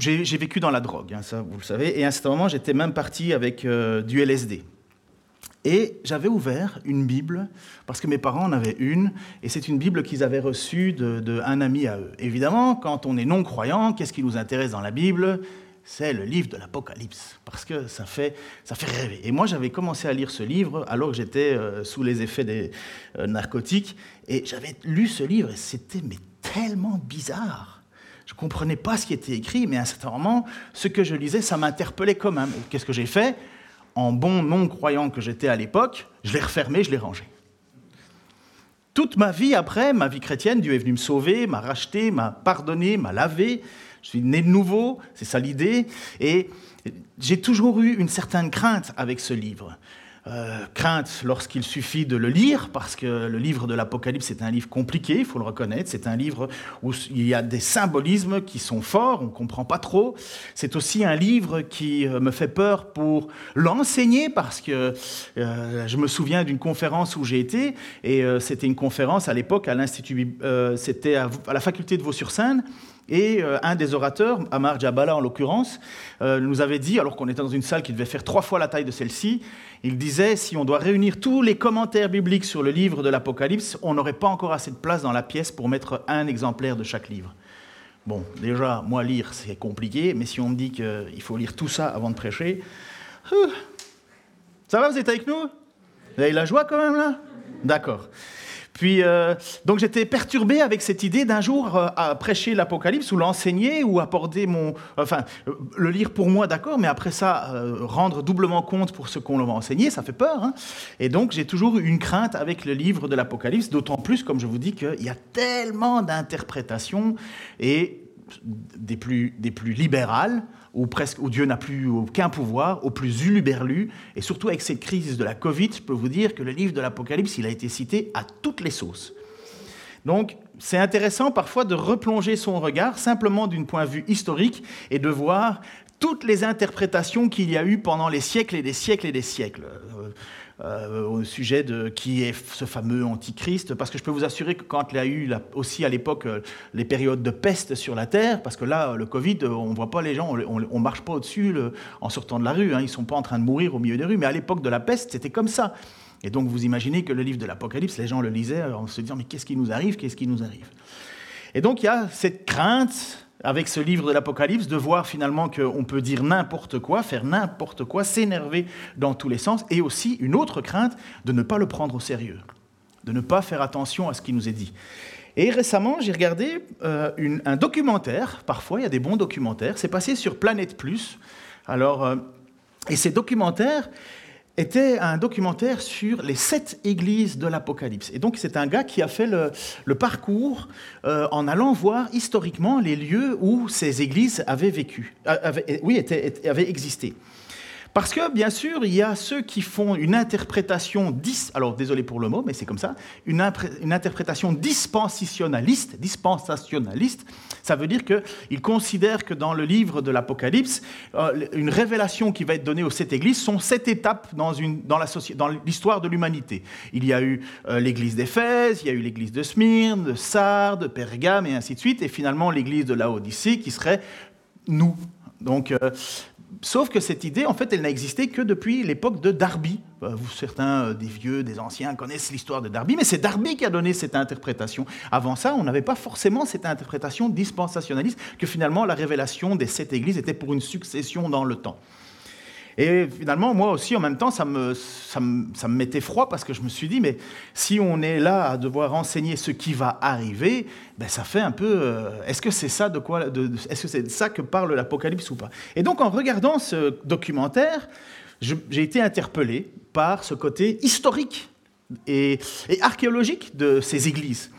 j'ai vécu dans la drogue, hein, ça vous le savez, et à un certain moment j'étais même parti avec euh, du LSD. Et j'avais ouvert une Bible, parce que mes parents en avaient une, et c'est une Bible qu'ils avaient reçue d'un ami à eux. Évidemment, quand on est non-croyant, qu'est-ce qui nous intéresse dans la Bible? C'est le livre de l'Apocalypse, parce que ça fait, rêver. Et moi, j'avais commencé à lire ce livre alors que j'étais euh, sous les effets des euh, narcotiques, et j'avais lu ce livre, et c'était tellement bizarre je ne comprenais pas ce qui était écrit, mais à un certain moment, ce que je lisais, ça m'interpellait quand même. Qu'est-ce que j'ai fait? En bon non-croyant que j'étais à l'époque, je l'ai refermé, je l'ai rangé. Toute ma vie après, ma vie chrétienne, Dieu est venu me sauver, m'a racheté, m'a pardonné, m'a lavé. Je suis né de nouveau, c'est ça l'idée. Et j'ai toujours eu une certaine crainte avec ce livre. Euh, crainte lorsqu'il suffit de le lire, parce que le livre de l'Apocalypse est un livre compliqué, il faut le reconnaître. C'est un livre où il y a des symbolismes qui sont forts, on ne comprend pas trop. C'est aussi un livre qui euh, me fait peur pour l'enseigner, parce que euh, je me souviens d'une conférence où j'ai été, et c'était une conférence à l'époque à l'Institut, c'était à, la faculté de Vaux-sur-Seine. Et un des orateurs, Amar Jabala en l'occurrence, nous avait dit, alors qu'on était dans une salle qui devait faire trois fois la taille de celle-ci, il disait, si on doit réunir tous les commentaires bibliques sur le livre de l'Apocalypse, on n'aurait pas encore assez de place dans la pièce pour mettre un exemplaire de chaque livre. Bon, déjà, moi, lire, c'est compliqué, mais si on me dit qu'il faut lire tout ça avant de prêcher, ça va, vous êtes avec nous? Vous avez la joie quand même, là? D'accord. Puis, euh, donc j'étais perturbé avec cette idée d'un jour euh, à prêcher l'Apocalypse ou l'enseigner ou apporter mon... Enfin, le lire pour moi, d'accord, mais après ça, euh, rendre doublement compte pour ce qu'on va enseigner, ça fait peur. Hein. Et donc j'ai toujours une crainte avec le livre de l'Apocalypse, d'autant plus, comme je vous dis, qu'il y a tellement d'interprétations et des plus, des plus libérales où, presque, où Dieu n'a plus aucun pouvoir, au plus uluberlu, et surtout avec cette crise de la Covid, je peux vous dire que le livre de l'Apocalypse, il a été cité à toutes les sauces. Donc, c'est intéressant parfois de replonger son regard simplement d'un point de vue historique et de voir toutes les interprétations qu'il y a eu pendant les siècles et des siècles et des siècles. Euh, euh, au sujet de qui est ce fameux antichrist, parce que je peux vous assurer que quand il y a eu aussi à l'époque euh, les périodes de peste sur la terre, parce que là, le Covid, euh, on ne voit pas les gens, on ne marche pas au-dessus en sortant de la rue, hein, ils ne sont pas en train de mourir au milieu des rues, mais à l'époque de la peste, c'était comme ça. Et donc vous imaginez que le livre de l'Apocalypse, les gens le lisaient en se disant, mais qu'est-ce qui nous arrive, qu'est-ce qui nous arrive? Et donc il y a cette crainte avec ce livre de l'Apocalypse, de voir finalement qu'on peut dire n'importe quoi, faire n'importe quoi, s'énerver dans tous les sens, et aussi une autre crainte de ne pas le prendre au sérieux, de ne pas faire attention à ce qui nous est dit. Et récemment, j'ai regardé euh, un documentaire, parfois il y a des bons documentaires, c'est passé sur Planète Plus. Alors, euh, et ces documentaires, était un documentaire sur les sept églises de l'Apocalypse. Et donc c'est un gars qui a fait le, parcours euh, en allant voir historiquement les lieux où ces églises avaient vécu, euh, oui, avaient existé. Parce que, bien sûr, il y a ceux qui font une interprétation, dis, alors désolé pour le mot, mais c'est comme ça, une, interprétation dispensationaliste. Dispensationaliste, ça veut dire qu'ils considèrent que dans le livre de l'Apocalypse, euh, une révélation qui va être donnée aux sept églises sont sept étapes dans l'histoire de l'humanité. Il y a eu euh, l'église d'Éphèse, il y a eu l'église de Smyrne, de Sardes, de Pergame, et ainsi de suite, et finalement l'église de Laodicée qui serait nous. Donc, euh, Sauf que cette idée, en fait, elle n'a existé que depuis l'époque de Darby. Euh, certains euh, des vieux, des anciens connaissent l'histoire de Darby, mais c'est Darby qui a donné cette interprétation. Avant ça, on n'avait pas forcément cette interprétation dispensationaliste que finalement la révélation des sept églises était pour une succession dans le temps. Et finalement, moi aussi, en même temps, ça me, ça me, ça me mettait froid parce que je me suis dit, mais si on est là à devoir enseigner ce qui va arriver, ben ça fait un peu. Euh, est-ce que c'est ça de quoi de, Est-ce que c'est ça que parle l'Apocalypse ou pas? Et donc, en regardant ce documentaire, j'ai été interpellé par ce côté historique et, et archéologique de ces églises.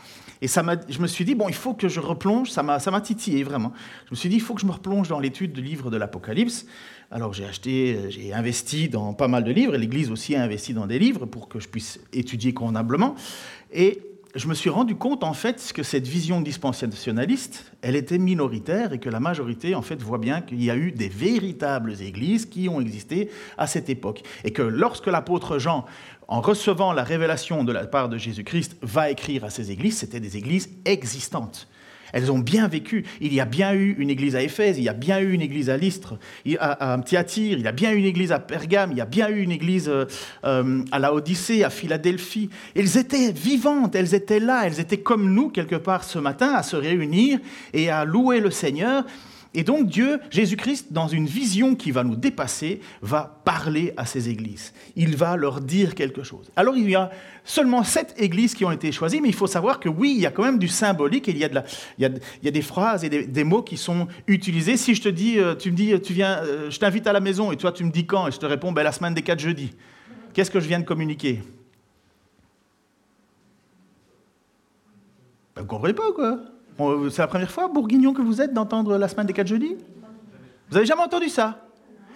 Et ça je me suis dit, bon, il faut que je replonge, ça m'a titillé vraiment. Je me suis dit, il faut que je me replonge dans l'étude du livre de l'Apocalypse. Alors j'ai acheté, j'ai investi dans pas mal de livres, et l'Église aussi a investi dans des livres pour que je puisse étudier convenablement. Et je me suis rendu compte en fait que cette vision dispensationaliste, elle était minoritaire et que la majorité en fait voit bien qu'il y a eu des véritables églises qui ont existé à cette époque et que lorsque l'apôtre Jean en recevant la révélation de la part de Jésus-Christ va écrire à ces églises, c'était des églises existantes. Elles ont bien vécu. Il y a bien eu une église à Éphèse, il y a bien eu une église à Lystre, à, Thyatire, il y a bien eu une église à Pergame, il y a bien eu une église euh, euh, à la Odyssée, à Philadelphie. Elles étaient vivantes, elles étaient là, elles étaient comme nous quelque part ce matin à se réunir et à louer le Seigneur. Et donc Dieu, Jésus-Christ, dans une vision qui va nous dépasser, va parler à ces églises. Il va leur dire quelque chose. Alors il y a seulement sept églises qui ont été choisies, mais il faut savoir que oui, il y a quand même du symbolique, il y a, des phrases et des, mots qui sont utilisés. Si je te dis, euh, tu me dis, tu viens, euh, je t'invite à la maison, et toi tu me dis quand, et je te réponds, ben, la semaine des quatre jeudis. Qu'est-ce que je viens de communiquer? Ben, Vous ne comprenez pas, quoi? C'est la première fois, Bourguignon, que vous êtes d'entendre la semaine des quatre jeudis? Vous avez jamais entendu ça?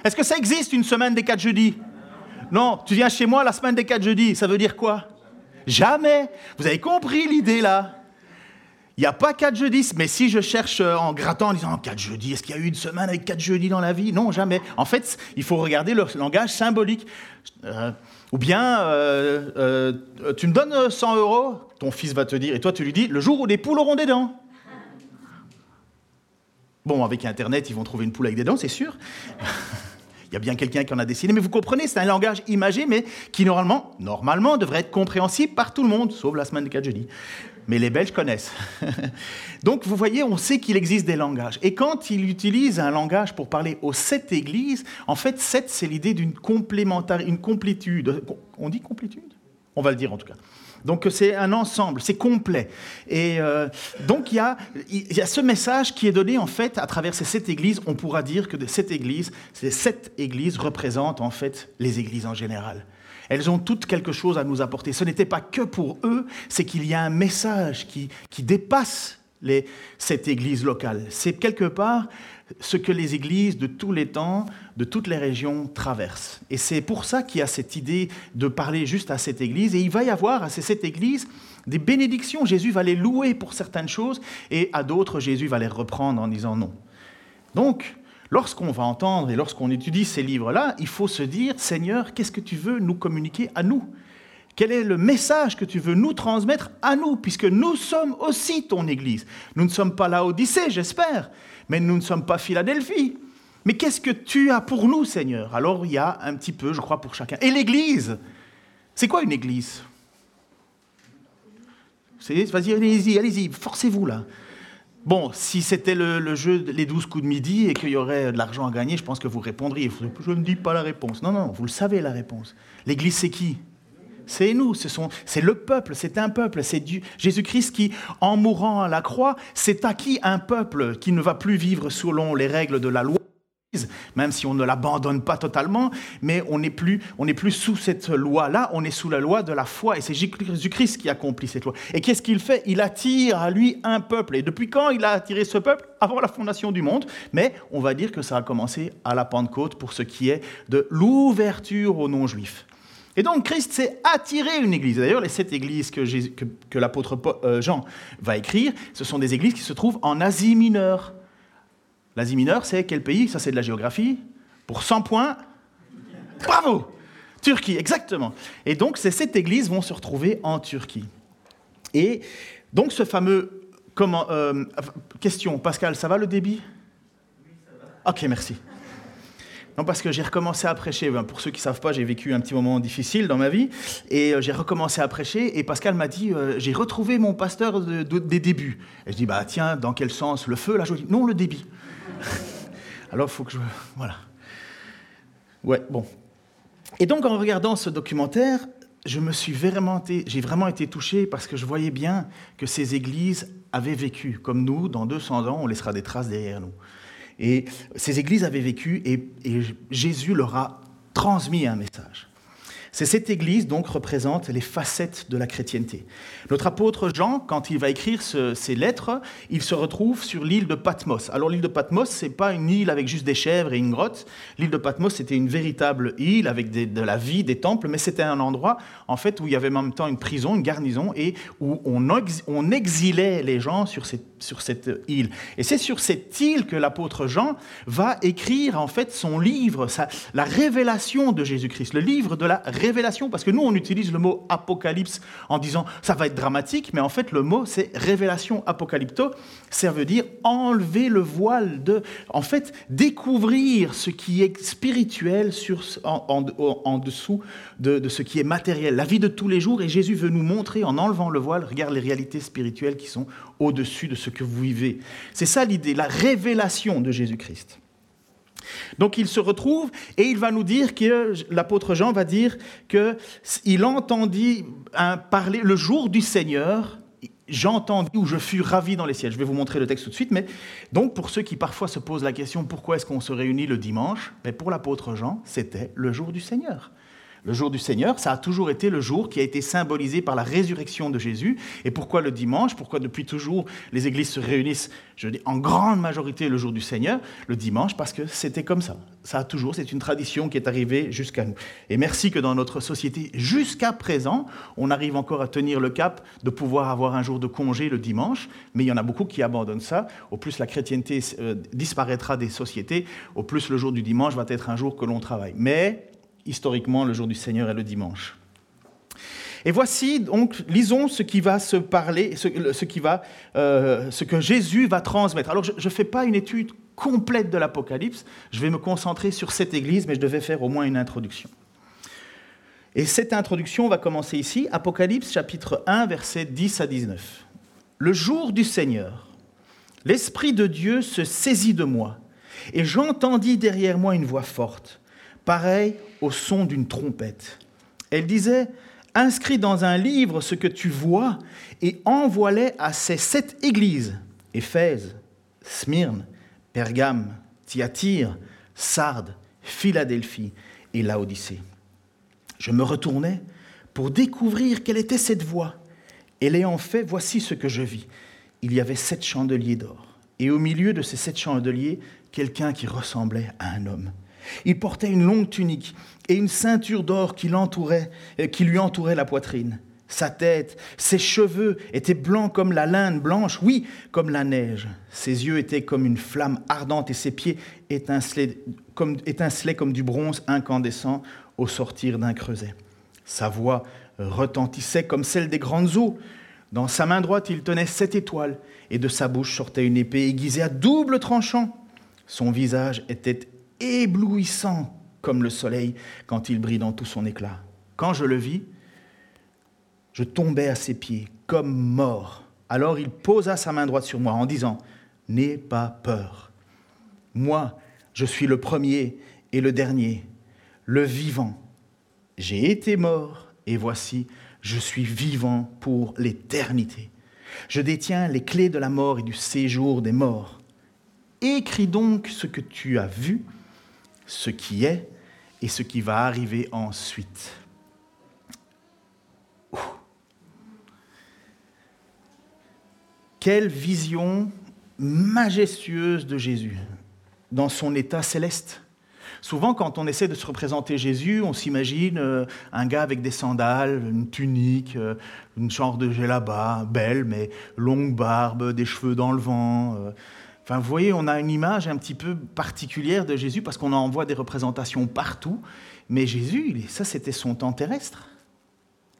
Est-ce que ça existe une semaine des quatre jeudis? Non, tu viens chez moi la semaine des quatre jeudis, ça veut dire quoi? Jamais! Vous avez compris l'idée là? Il n'y a pas quatre jeudis, mais si je cherche euh, en grattant en disant quatre jeudis, est-ce qu'il y a eu une semaine avec quatre jeudis dans la vie? Non, jamais. En fait, il faut regarder le langage symbolique. Euh, ou bien, euh, tu me donnes 100 euros, ton fils va te dire, et toi tu lui dis, le jour où les poules auront des dents. Bon, avec Internet, ils vont trouver une poule avec des dents, c'est sûr. Il y a bien quelqu'un qui en a dessiné, mais vous comprenez, c'est un langage imagé, mais qui normalement, normalement devrait être compréhensible par tout le monde, sauf la semaine de 4 jeudi. Mais les Belges connaissent. Donc vous voyez, on sait qu'il existe des langages. Et quand il utilise un langage pour parler aux sept églises, en fait, sept, c'est l'idée d'une complémentarité, une complétude. On dit complétude? On va le dire en tout cas. Donc c'est un ensemble, c'est complet. Et euh, donc il y, a, ce message qui est donné en fait à travers ces sept églises. On pourra dire que ces sept églises représentent en fait les églises en général. Elles ont toutes quelque chose à nous apporter. Ce n'était pas que pour eux, c'est qu'il y a un message qui, qui dépasse les, cette église locale. C'est quelque part ce que les églises de tous les temps, de toutes les régions traversent. Et c'est pour ça qu'il y a cette idée de parler juste à cette église. Et il va y avoir à cette église des bénédictions. Jésus va les louer pour certaines choses et à d'autres, Jésus va les reprendre en disant non. Donc, lorsqu'on va entendre et lorsqu'on étudie ces livres-là, il faut se dire, Seigneur, qu'est-ce que tu veux nous communiquer à nous? Quel est le message que tu veux nous transmettre à nous, puisque nous sommes aussi ton Église? Nous ne sommes pas la Odyssée, j'espère, mais nous ne sommes pas Philadelphie. Mais qu'est-ce que tu as pour nous, Seigneur? Alors il y a un petit peu, je crois, pour chacun. Et l'Église? C'est quoi une Église? Vas-y, allez-y, allez-y, forcez-vous là. Bon, si c'était le, jeu les 12 coups de midi et qu'il y aurait de l'argent à gagner, je pense que vous répondriez. Je ne dis pas la réponse. Non, non, vous le savez la réponse. L'Église, c'est qui? C'est nous, c'est le peuple, c'est un peuple, c'est Jésus-Christ qui, en mourant à la croix, s'est acquis un peuple qui ne va plus vivre selon les règles de la loi, même si on ne l'abandonne pas totalement, mais on n'est plus, plus sous cette loi-là, on est sous la loi de la foi, et c'est Jésus-Christ qui accomplit cette loi. Et qu'est-ce qu'il fait? Il attire à lui un peuple. Et depuis quand il a attiré ce peuple? Avant la fondation du monde, mais on va dire que ça a commencé à la Pentecôte pour ce qui est de l'ouverture aux non-juifs. Et donc Christ s'est attiré une église. D'ailleurs, les sept églises que, que, l'apôtre euh, Jean va écrire, ce sont des églises qui se trouvent en Asie mineure. L'Asie mineure, c'est quel pays? Ça, c'est de la géographie. Pour 100 points, bravo Turquie, exactement. Et donc, ces sept églises vont se retrouver en Turquie. Et donc, ce fameux... Comment, euh, question, Pascal, ça va le débit? Oui, ça va. Ok, merci. Non, parce que j'ai recommencé à prêcher. Pour ceux qui ne savent pas, j'ai vécu un petit moment difficile dans ma vie. Et euh, j'ai recommencé à prêcher. Et Pascal m'a dit euh, J'ai retrouvé mon pasteur des débuts. Et je dis Bah, tiens, dans quel sens? Le feu Là, je Non, le débit. Alors, il faut que je. Voilà. Ouais, bon. Et donc, en regardant ce documentaire, je me suis vraiment j'ai vraiment été touché parce que je voyais bien que ces églises avaient vécu. Comme nous, dans 200 ans, on laissera des traces derrière nous. Et ces églises avaient vécu et, Jésus leur a transmis un message. C'est cette église donc représente les facettes de la chrétienté. Notre apôtre Jean, quand il va écrire ces lettres, il se retrouve sur l'île de Patmos. Alors l'île de Patmos, c'est pas une île avec juste des chèvres et une grotte. L'île de Patmos, c'était une véritable île avec de la vie, des temples, mais c'était un endroit en fait où il y avait en même temps une prison, une garnison et où on, exilait les gens sur cette, sur cette île. Et c'est sur cette île que l'apôtre Jean va écrire en fait son livre, la révélation de Jésus-Christ, le livre de la révélation révélation, parce que nous, on utilise le mot apocalypse en disant ça va être dramatique, mais en fait, le mot, c'est révélation apocalypto. Ça veut dire enlever le voile de. En fait, découvrir ce qui est spirituel en, dessous de, de ce qui est matériel, la vie de tous les jours. Et Jésus veut nous montrer, en enlevant le voile, regarde les réalités spirituelles qui sont au-dessus de ce que vous vivez. C'est ça l'idée, la révélation de Jésus-Christ. Donc il se retrouve et il va nous dire que l'apôtre Jean va dire qu'il entendit parler le jour du Seigneur. J'entendis ou je fus ravi dans les ciels. Je vais vous montrer le texte tout de suite, mais donc pour ceux qui parfois se posent la question pourquoi est-ce qu'on se réunit le dimanche, ben, pour l'apôtre Jean, c'était le jour du Seigneur. Le jour du Seigneur, ça a toujours été le jour qui a été symbolisé par la résurrection de Jésus. Et pourquoi le dimanche? Pourquoi depuis toujours les églises se réunissent, je dis en grande majorité le jour du Seigneur, le dimanche Parce que c'était comme ça. Ça a toujours, c'est une tradition qui est arrivée jusqu'à nous. Et merci que dans notre société, jusqu'à présent, on arrive encore à tenir le cap de pouvoir avoir un jour de congé le dimanche. Mais il y en a beaucoup qui abandonnent ça. Au plus la chrétienté euh, disparaîtra des sociétés, au plus le jour du dimanche va être un jour que l'on travaille. Mais historiquement, le jour du Seigneur est le dimanche. Et voici donc, lisons ce qui va se parler, ce, qui va, euh, ce que Jésus va transmettre. Alors, je ne fais pas une étude complète de l'Apocalypse, je vais me concentrer sur cette Église, mais je devais faire au moins une introduction. Et cette introduction va commencer ici, Apocalypse chapitre 1, versets 10 à 19. Le jour du Seigneur, l'Esprit de Dieu se saisit de moi, et j'entendis derrière moi une voix forte pareil au son d'une trompette. Elle disait, inscris dans un livre ce que tu vois et envoie-les à ces sept églises, Éphèse, Smyrne, Pergame, Thyatire, Sardes, Philadelphie et Laodicée. Je me retournai pour découvrir quelle était cette voix. Et l'ayant fait, voici ce que je vis. Il y avait sept chandeliers d'or. Et au milieu de ces sept chandeliers, quelqu'un qui ressemblait à un homme. Il portait une longue tunique et une ceinture d'or qui, euh, qui lui entourait la poitrine. Sa tête, ses cheveux étaient blancs comme la laine blanche, oui, comme la neige. Ses yeux étaient comme une flamme ardente et ses pieds étincelaient comme, étincelaient comme du bronze incandescent au sortir d'un creuset. Sa voix retentissait comme celle des grandes eaux. Dans sa main droite, il tenait sept étoiles, et de sa bouche sortait une épée aiguisée à double tranchant. Son visage était éblouissant comme le soleil quand il brille dans tout son éclat. Quand je le vis, je tombais à ses pieds comme mort. Alors il posa sa main droite sur moi en disant, N'aie pas peur. Moi, je suis le premier et le dernier, le vivant. J'ai été mort et voici, je suis vivant pour l'éternité. Je détiens les clés de la mort et du séjour des morts. Écris donc ce que tu as vu ce qui est et ce qui va arriver ensuite. Quelle vision majestueuse de Jésus dans son état céleste. Souvent, quand on essaie de se représenter Jésus, on s'imagine euh, un gars avec des sandales, une tunique, euh, une genre de là-bas, belle, mais longue barbe, des cheveux dans le vent. Euh, Enfin, vous voyez, on a une image un petit peu particulière de Jésus parce qu'on en voit des représentations partout. Mais Jésus, ça, c'était son temps terrestre.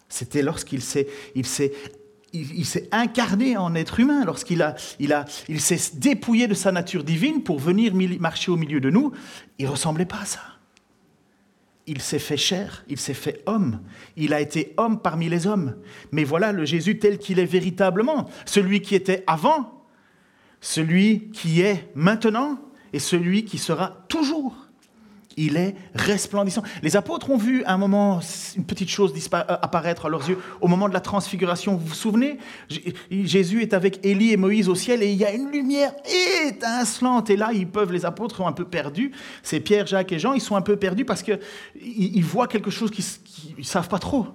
C'était lorsqu'il s'est, incarné en être humain, lorsqu'il s'est dépouillé de sa nature divine pour venir marcher au milieu de nous. Il ressemblait pas à ça. Il s'est fait chair, il s'est fait homme, il a été homme parmi les hommes. Mais voilà le Jésus tel qu'il est véritablement, celui qui était avant, celui qui est maintenant et celui qui sera toujours. Il est resplendissant. Les apôtres ont vu un moment une petite chose euh, apparaître à leurs yeux au moment de la transfiguration. Vous vous souvenez? Jésus est avec Élie et Moïse au ciel et il y a une lumière étincelante. Et là, ils peuvent, les apôtres sont un peu perdus. C'est Pierre, Jacques et Jean, ils sont un peu perdus parce qu'ils ils voient quelque chose qu'ils ne savent pas trop.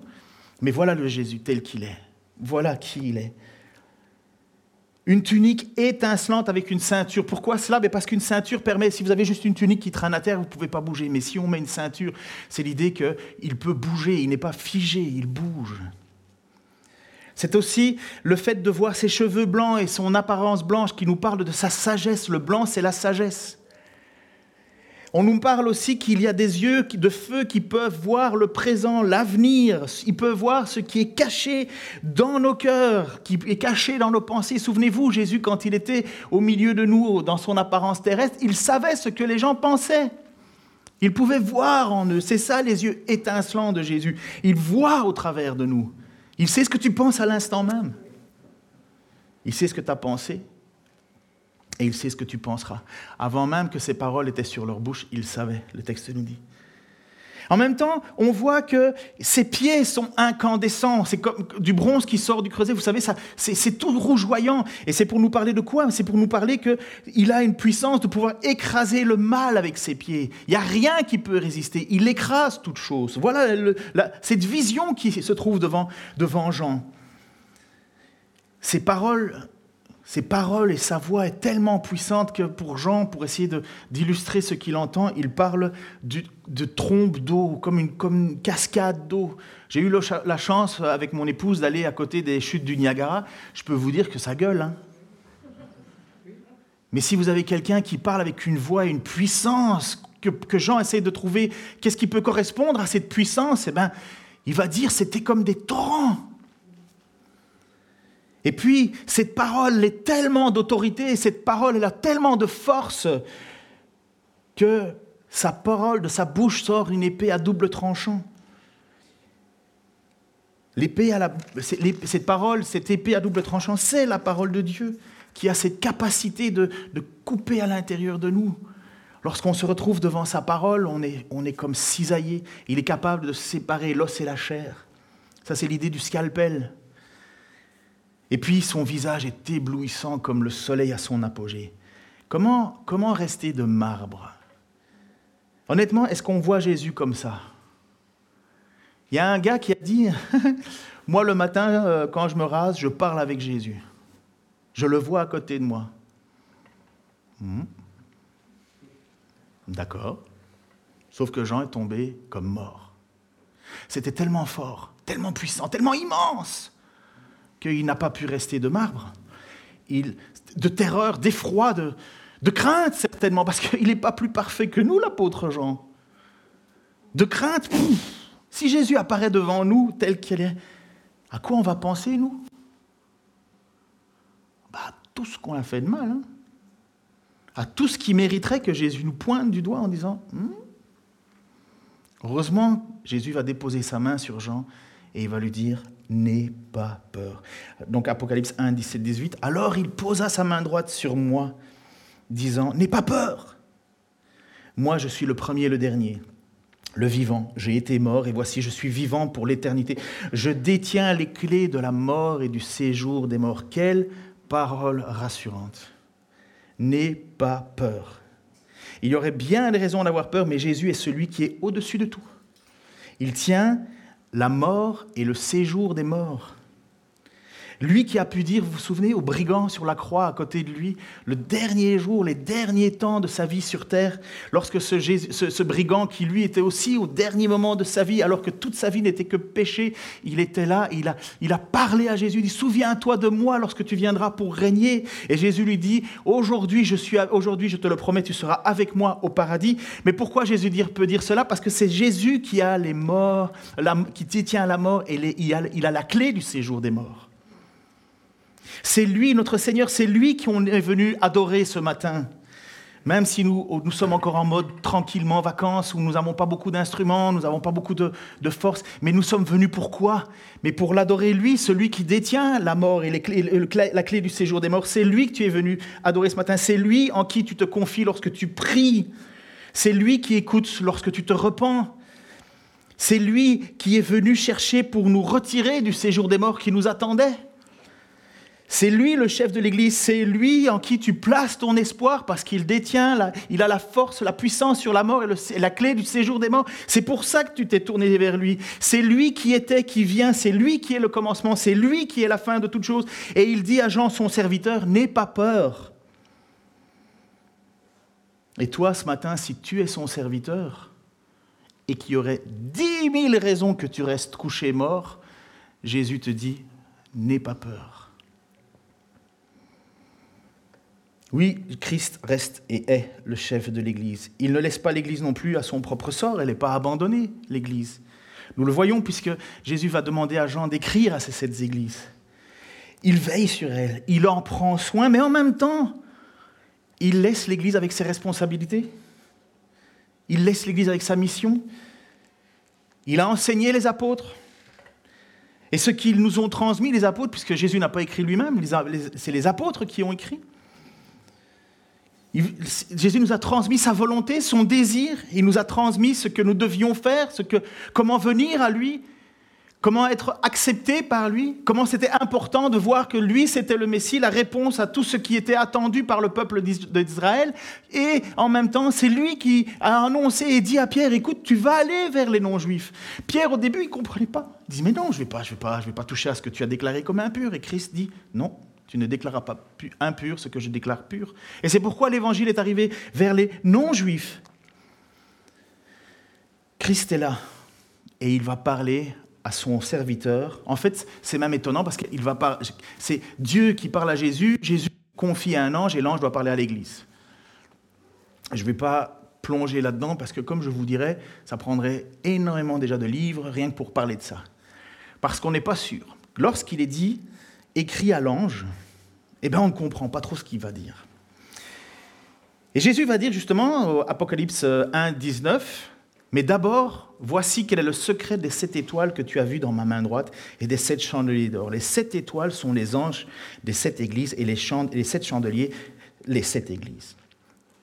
Mais voilà le Jésus tel qu'il est. Voilà qui il est. Une tunique étincelante avec une ceinture. Pourquoi cela? Ben, Parce qu'une ceinture permet, si vous avez juste une tunique qui traîne à terre, vous ne pouvez pas bouger. Mais si on met une ceinture, c'est l'idée qu'il peut bouger, il n'est pas figé, il bouge. C'est aussi le fait de voir ses cheveux blancs et son apparence blanche qui nous parle de sa sagesse. Le blanc, c'est la sagesse. On nous parle aussi qu'il y a des yeux de feu qui peuvent voir le présent, l'avenir. Ils peuvent voir ce qui est caché dans nos cœurs, qui est caché dans nos pensées. Souvenez-vous, Jésus, quand il était au milieu de nous, dans son apparence terrestre, il savait ce que les gens pensaient. Il pouvait voir en eux. C'est ça les yeux étincelants de Jésus. Il voit au travers de nous. Il sait ce que tu penses à l'instant même. Il sait ce que tu as pensé et il sait ce que tu penseras. Avant même que ces paroles étaient sur leur bouche, il savait, le texte nous dit. En même temps, on voit que ses pieds sont incandescents. C'est comme du bronze qui sort du creuset. Vous savez, ça, c'est, tout rougeoyant. Et c'est pour nous parler de quoi? C'est pour nous parler qu'il a une puissance de pouvoir écraser le mal avec ses pieds. Il n'y a rien qui peut résister. Il écrase toute chose. Voilà cette vision qui se trouve devant, devant Jean. Ces paroles ses paroles et sa voix est tellement puissante que pour Jean, pour essayer d'illustrer ce qu'il entend, il parle de trompe d'eau, comme une, comme cascade d'eau. J'ai eu la chance avec mon épouse d'aller à côté des chutes du Niagara. Je peux vous dire que ça gueule. Hein. Mais si vous avez quelqu'un qui parle avec une voix et une puissance, que, que Jean essaie de trouver qu'est-ce qui peut correspondre à cette puissance, eh ben, il va dire c'était comme des torrents. Et puis, cette parole est tellement d'autorité, cette parole, a tellement de force que sa parole, de sa bouche sort une épée à double tranchant. L'épée à cette parole, cette épée à double tranchant, c'est la parole de Dieu qui a cette capacité de, de couper à l'intérieur de nous. Lorsqu'on se retrouve devant sa parole, on est, on est comme cisaillé. Il est capable de séparer l'os et la chair. Ça, c'est l'idée du scalpel. Et puis son visage est éblouissant comme le soleil à son apogée. Comment, comment rester de marbre? Honnêtement, est-ce qu'on voit Jésus comme ça? Il y a un gars qui a dit, moi le matin, euh, quand je me rase, je parle avec Jésus. Je le vois à côté de moi. Hmm. D'accord. Sauf que Jean est tombé comme mort. C'était tellement fort, tellement puissant, tellement immense qu'il n'a pas pu rester de marbre. De terreur, d'effroi, de, crainte certainement, parce qu'il n'est pas plus parfait que nous, l'apôtre Jean. De crainte, si Jésus apparaît devant nous tel qu'il est, à quoi on va penser, nous? Bah, Tout ce qu'on a fait de mal. Hein. à tout ce qui mériterait que Jésus nous pointe du doigt en disant hmm? Heureusement, Jésus va déposer sa main sur Jean et il va lui dire N'aie pas peur. Donc Apocalypse 1, 17, 18. Alors il posa sa main droite sur moi, disant N'aie pas peur. Moi, je suis le premier et le dernier, le vivant. J'ai été mort et voici, je suis vivant pour l'éternité. Je détiens les clés de la mort et du séjour des morts. Quelle parole rassurante. N'aie pas peur. Il y aurait bien des raisons d'avoir peur, mais Jésus est celui qui est au-dessus de tout. Il tient la mort et le séjour des morts. Lui qui a pu dire, vous vous souvenez, aux brigands sur la croix à côté de lui, le dernier jour, les derniers temps de sa vie sur terre, lorsque ce, brigand qui lui était aussi au dernier moment de sa vie, alors que toute sa vie n'était que péché, il était là, il a, parlé à Jésus, il dit, souviens-toi de moi lorsque tu viendras pour régner. Et Jésus lui dit, aujourd'hui je, suis, aujourd'hui, je te le promets, tu seras avec moi au paradis. Mais pourquoi Jésus peut dire cela? Parce que c'est Jésus qui a les morts, qui détient la mort et il a la clé du séjour des morts. C'est lui, notre Seigneur, c'est lui qu'on est venu adorer ce matin. Même si nous, nous sommes encore en mode tranquillement vacances, où nous n'avons pas beaucoup d'instruments, nous n'avons pas beaucoup de, force, mais nous sommes venus pourquoi Mais pour l'adorer lui, celui qui détient la mort et la clé du séjour des morts. C'est lui que tu es venu adorer ce matin. C'est lui en qui tu te confies lorsque tu pries. C'est lui qui écoute lorsque tu te repens. C'est lui qui est venu chercher pour nous retirer du séjour des morts qui nous attendait. C'est lui le chef de l'Église, c'est lui en qui tu places ton espoir parce qu'il détient, il a la force, la puissance sur la mort et, la clé du séjour des morts. C'est pour ça que tu t'es tourné vers lui. C'est lui qui était, qui vient, c'est lui qui est le commencement, c'est lui qui est la fin de toute chose. Et il dit à Jean, son serviteur, n'aie pas peur. Et toi, ce matin, si tu es son serviteur et qu'il y aurait dix mille raisons que tu restes couché mort, Jésus te dit, n'aie pas peur. Oui, Christ reste et est le chef de l'Église. Il ne laisse pas l'Église non plus à son propre sort, elle n'est pas abandonnée, l'Église. Nous le voyons puisque Jésus va demander à Jean d'écrire à ces sept églises. Il veille sur elle, il en prend soin, mais en même temps, il laisse l'Église avec ses responsabilités. Il laisse l'Église avec sa mission. Il a enseigné les apôtres. Et ce qu'ils nous ont transmis, les apôtres, puisque Jésus n'a pas écrit lui-même, c'est les apôtres qui ont écrit. Jésus nous a transmis sa volonté, son désir, il nous a transmis ce que nous devions faire, ce que, comment venir à lui, comment être accepté par lui, comment c'était important de voir que lui, c'était le Messie, la réponse à tout ce qui était attendu par le peuple d'Israël. Et en même temps, c'est lui qui a annoncé et dit à Pierre, écoute, tu vas aller vers les non-juifs. Pierre, au début, il ne comprenait pas. Il dit, mais non, je ne vais, pas, je vais, vais pas toucher à ce que tu as déclaré comme impur. Et Christ dit, non, tu ne déclareras pas impur ce que je déclare pur. Et c'est pourquoi l'évangile est arrivé vers les non-juifs. Christ est là et il va parler à son serviteur. En fait, c'est même étonnant parce que va c'est Dieu qui parle à Jésus, Jésus confie à un ange et l'ange doit parler à l'Église. Je ne vais pas plonger là-dedans parce que, comme je vous dirais, ça prendrait énormément déjà de livres rien que pour parler de ça. Parce qu'on n'est pas sûr. Lorsqu'il est dit écrit à l'ange, eh bien, on ne comprend pas trop ce qu'il va dire. Et Jésus va dire justement, au Apocalypse 1, 19, mais d'abord, voici quel est le secret des sept étoiles que tu as vues dans ma main droite et des sept chandeliers d'or. Les sept étoiles sont les anges des sept églises et les, les sept chandeliers, les sept églises.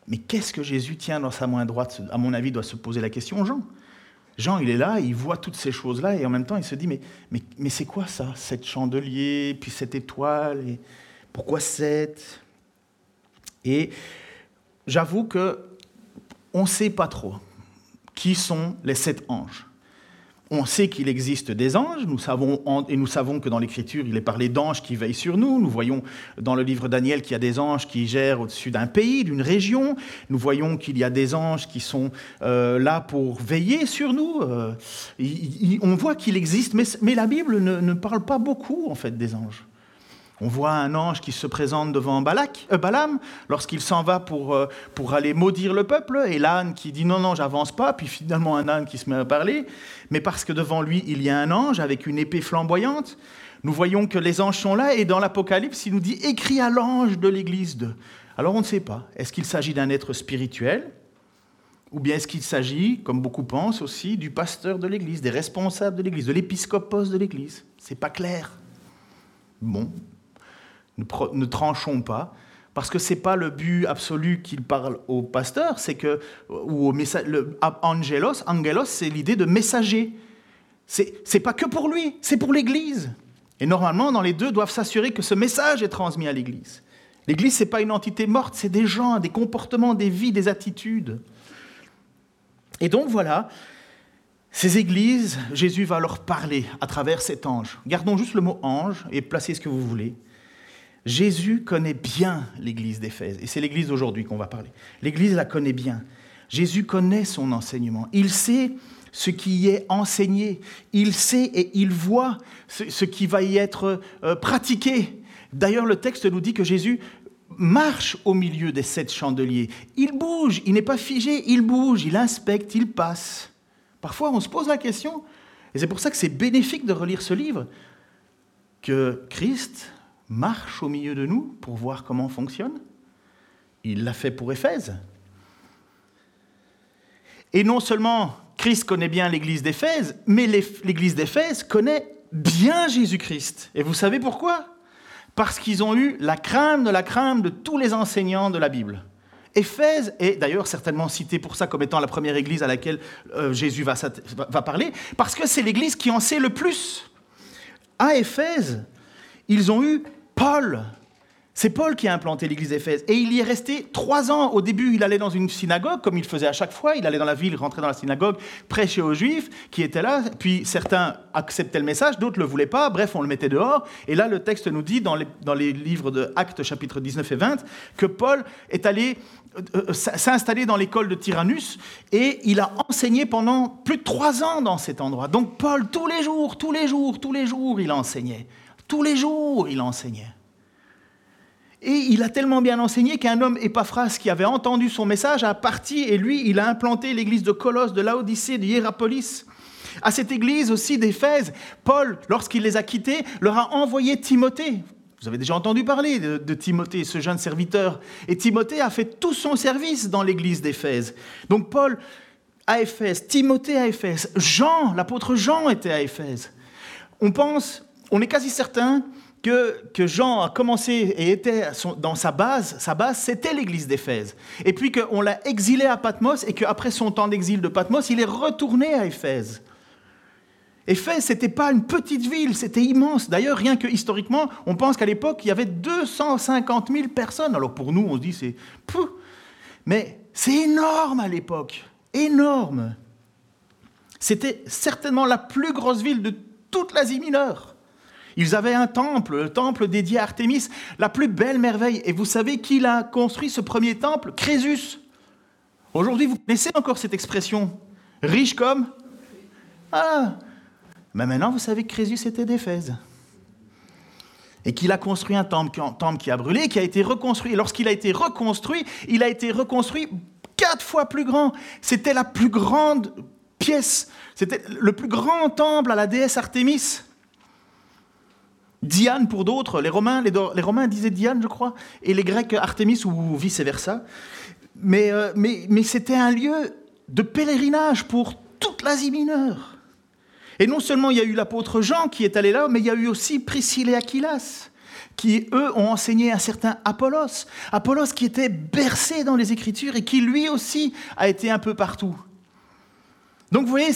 Mais qu'est-ce que Jésus tient dans sa main droite? À mon avis, doit se poser la question Jean. Jean, il est là, il voit toutes ces choses-là, et en même temps, il se dit, mais, c'est quoi ça Sept chandeliers, puis sept étoiles et pourquoi sept? Et j'avoue que on ne sait pas trop qui sont les sept anges. On sait qu'il existe des anges, nous savons, et nous savons que dans l'Écriture, il est parlé d'anges qui veillent sur nous. Nous voyons dans le livre Daniel qu'il y a des anges qui gèrent au-dessus d'un pays, d'une région. Nous voyons qu'il y a des anges qui sont euh, là pour veiller sur nous. Euh, on voit qu'il existe, mais, la Bible ne, ne, parle pas beaucoup, en fait, des anges. On voit un ange qui se présente devant Balak, euh, Balaam lorsqu'il s'en va pour, euh, pour aller maudire le peuple, et l'âne qui dit non, non, j'avance pas, puis finalement un âne qui se met à parler, mais parce que devant lui il y a un ange avec une épée flamboyante. Nous voyons que les anges sont là, et dans l'Apocalypse il nous dit écrit à l'ange de l'église de. Alors on ne sait pas. Est-ce qu'il s'agit d'un être spirituel ou bien est-ce qu'il s'agit, comme beaucoup pensent aussi, du pasteur de l'Église, des responsables de l'Église, de l'épiscopos de l'Église? C'est pas clair. Bon, ne, tranchons pas, parce que ce n'est pas le but absolu qu'il parle au pasteur, c'est que, ou au le, angelos, angelos, c'est l'idée de messager. C'est, pas que pour lui, c'est pour l'Église. Et normalement, dans les deux, doivent s'assurer que ce message est transmis à l'Église. L'Église, ce n'est pas une entité morte, c'est des gens, des comportements, des vies, des attitudes. Et donc voilà, ces églises, Jésus va leur parler à travers cet ange. Gardons juste le mot ange et placez ce que vous voulez. Jésus connaît bien l'église d'Éphèse, et c'est l'église d'aujourd'hui qu'on va parler. L'église la connaît bien. Jésus connaît son enseignement. Il sait ce qui y est enseigné. Il sait et il voit ce, qui va y être euh, pratiqué. D'ailleurs, le texte nous dit que Jésus marche au milieu des sept chandeliers. Il bouge, il n'est pas figé, il bouge, il inspecte, il passe. Parfois, on se pose la question, et c'est pour ça que c'est bénéfique de relire ce livre, que Christ marche au milieu de nous pour voir comment on fonctionne. Il l'a fait pour Éphèse. Et non seulement Christ connaît bien l'église d'Éphèse, mais l'église d'Éphèse connaît bien Jésus-Christ. Et vous savez pourquoi? Parce qu'ils ont eu la crainte de la crainte de tous les enseignants de la Bible. Éphèse est d'ailleurs certainement citée pour ça comme étant la première église à laquelle euh, Jésus va parler, parce que c'est l'église qui en sait le plus. À Éphèse, ils ont eu Paul, c'est Paul qui a implanté l'église d'Éphèse. Et il y est resté trois ans. Au début, il allait dans une synagogue, comme il faisait à chaque fois. Il allait dans la ville, rentrait dans la synagogue, prêchait aux Juifs qui étaient là. Puis certains acceptaient le message, d'autres ne le voulaient pas. Bref, on le mettait dehors. Et là, le texte nous dit, dans les, livres de Actes, chapitre 19 et 20, que Paul est allé euh, euh, s'installer dans l'école de Tyrannus et il a enseigné pendant plus de trois ans dans cet endroit. Donc Paul, tous les jours, tous les jours, tous les jours, il enseignait. Tous les jours, il enseignait. Et il a tellement bien enseigné qu'un homme, Épaphras, qui avait entendu son message, a parti et lui, il a implanté l'église de Colosse, de Laodicée, de Hiérapolis. À cette église aussi d'Éphèse, Paul, lorsqu'il les a quittés, leur a envoyé Timothée. Vous avez déjà entendu parler de, de, Timothée, ce jeune serviteur. Et Timothée a fait tout son service dans l'église d'Éphèse. Donc Paul à Éphèse, Timothée à Éphèse, Jean, l'apôtre Jean était à Éphèse. On pense, on est quasi certain que, Jean a commencé et était dans sa base, sa base, c'était l'église d'Éphèse. Et puis qu'on l'a exilé à Patmos et qu'après son temps d'exil de Patmos, il est retourné à Éphèse. Éphèse, ce n'était pas une petite ville, c'était immense. D'ailleurs, rien que historiquement, on pense qu'à l'époque, il y avait 250 000 personnes. Alors pour nous, on se dit, c'est... Mais c'est énorme à l'époque, énorme. C'était certainement la plus grosse ville de toute l'Asie mineure. Ils avaient un temple, le temple dédié à Artémis, la plus belle merveille. Et vous savez qui a construit ce premier temple? Crésus. Aujourd'hui, vous connaissez encore cette expression? Riche comme? Ah Mais maintenant, vous savez que Crésus était d'Éphèse. Et qu'il a construit un temple, un temple qui a brûlé, qui a été reconstruit. Et lorsqu'il a été reconstruit, il a été reconstruit quatre fois plus grand. C'était la plus grande pièce. C'était le plus grand temple à la déesse Artémis. Diane pour d'autres, les Romains, disaient Diane, je crois, et les Grecs Artémis ou vice-versa. Mais, euh, mais c'était un lieu de pèlerinage pour toute l'Asie mineure. Et non seulement il y a eu l'apôtre Jean qui est allé là, mais il y a eu aussi Priscille et Aquilas, qui, eux, ont enseigné un certain Apollos. Apollos qui était bercé dans les Écritures et qui, lui aussi, a été un peu partout. Donc vous voyez,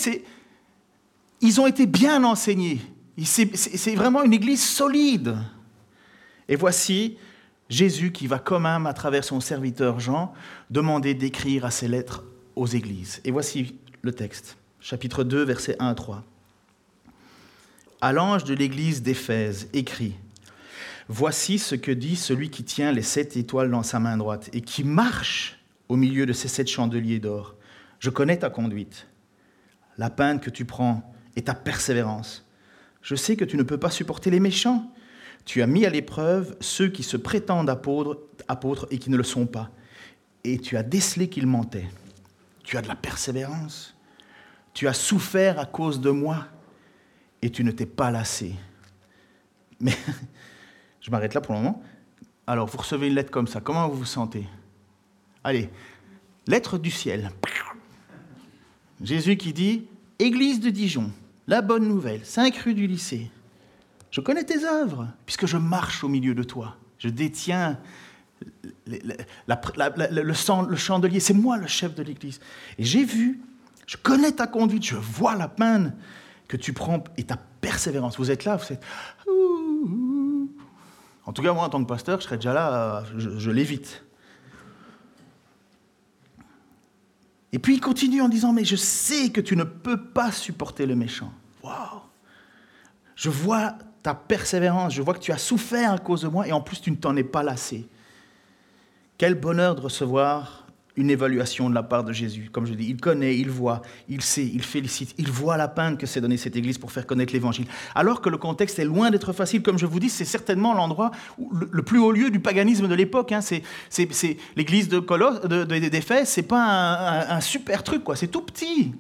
ils ont été bien enseignés. C'est vraiment une église solide. Et voici Jésus qui va quand même, à travers son serviteur Jean, demander d'écrire à ses lettres aux églises. Et voici le texte, chapitre 2, versets 1 à 3. À l'ange de l'église d'Éphèse, écrit Voici ce que dit celui qui tient les sept étoiles dans sa main droite et qui marche au milieu de ces sept chandeliers d'or. Je connais ta conduite, la peine que tu prends et ta persévérance je sais que tu ne peux pas supporter les méchants. Tu as mis à l'épreuve ceux qui se prétendent apôtres, et qui ne le sont pas. Et tu as décelé qu'ils mentaient. Tu as de la persévérance. Tu as souffert à cause de moi et tu ne t'es pas lassé. Mais je m'arrête là pour le moment. Alors, vous recevez une lettre comme ça. Comment vous vous sentez? Allez, lettre du ciel. Jésus qui dit Église de Dijon, la bonne nouvelle, cinq rues du lycée. Je connais tes œuvres, puisque je marche au milieu de toi. Je détiens le, chandelier. C'est moi le chef de l'Église. Et j'ai vu, je connais ta conduite, je vois la peine que tu prends et ta persévérance. Vous êtes là, vous êtes... En tout cas, moi, en tant que pasteur, je serais déjà là, je l'évite. Et puis il continue en disant, mais je sais que tu ne peux pas supporter le méchant. Waouh Je vois ta persévérance, je vois que tu as souffert à cause de moi et en plus tu ne t'en es pas lassé. Quel bonheur de recevoir une évaluation de la part de Jésus. Comme je dis, il connaît, il voit, il sait, il félicite, il voit la peine que s'est donnée cette Église pour faire connaître l'Évangile. Alors que le contexte est loin d'être facile, comme je vous dis, c'est certainement l'endroit, le, plus haut lieu du paganisme de l'époque. Hein. C'est, l'Église de Colosse, de, d'Éphèse, c'est pas un, un super truc, quoi. C'est tout petit.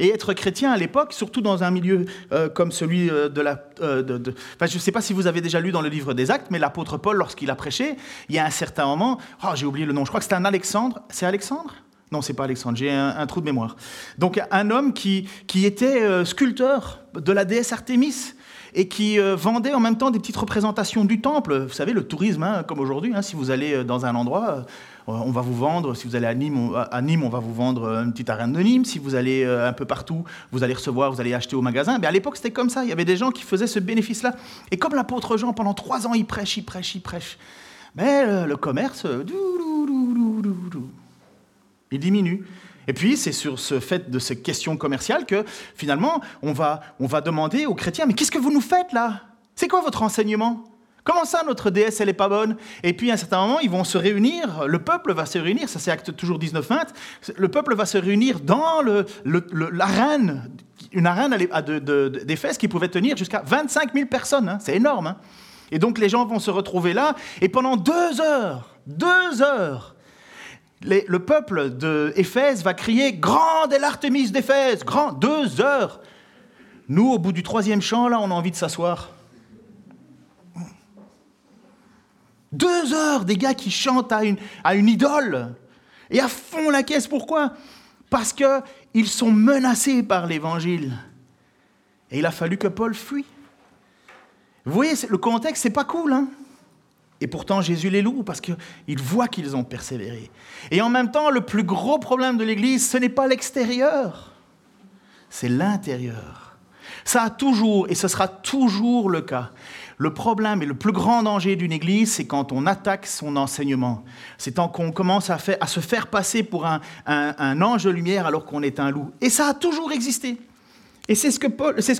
Et être chrétien à l'époque, surtout dans un milieu euh, comme celui euh, de la... Euh, Enfin, je ne sais pas si vous avez déjà lu dans le livre des Actes, mais l'apôtre Paul, lorsqu'il a prêché, il y a un certain moment, oh, j'ai oublié le nom, je crois que c'était un Alexandre. C'est Alexandre? Non, c'est pas Alexandre, j'ai un, trou de mémoire. Donc un homme qui, qui était sculpteur de la déesse Artémis et qui vendaient en même temps des petites représentations du temple. Vous savez, le tourisme, hein, comme aujourd'hui, hein, si vous allez dans un endroit, on va vous vendre, si vous allez à Nîmes, on, à Nîmes, on va vous vendre une petite arène de Nîmes. Si vous allez un peu partout, vous allez recevoir, vous allez acheter au magasin. Mais à l'époque, c'était comme ça. Il y avait des gens qui faisaient ce bénéfice-là. Et comme l'apôtre Jean, pendant trois ans, il prêche, il prêche, il prêche. Mais le, commerce, il diminue. Et puis, c'est sur ce fait de ces questions commerciales que finalement, on va, on va demander aux chrétiens, mais qu'est-ce que vous nous faites là? C'est quoi votre enseignement? Comment ça, notre déesse, elle n'est pas bonne? Et puis, à un certain moment, ils vont se réunir, le peuple va se réunir, ça c'est acte toujours 19-20, le peuple va se réunir dans l'arène, une arène d'Éphèse qui pouvait tenir jusqu'à 25 000 personnes, hein. c'est énorme. Hein. et donc, les gens vont se retrouver là, et pendant deux heures, deux heures, le peuple d'Éphèse va crier Grande est l'Artémis d'Éphèse Grand Deux heures Nous, au bout du troisième chant, là, on a envie de s'asseoir. Deux heures des gars qui chantent à une, à une idole et à fond la caisse. Pourquoi? Parce qu'ils sont menacés par l'évangile. Et il a fallu que Paul fuit. Vous voyez, le contexte, c'est pas cool, hein et pourtant, Jésus les loue parce qu'il voit qu'ils ont persévéré. Et en même temps, le plus gros problème de l'Église, ce n'est pas l'extérieur, c'est l'intérieur. Ça a toujours, et ce sera toujours le cas. Le problème et le plus grand danger d'une Église, c'est quand on attaque son enseignement. C'est quand on commence à, se faire passer pour un, ange de lumière alors qu'on est un loup. Et ça a toujours existé. Et c'est ce,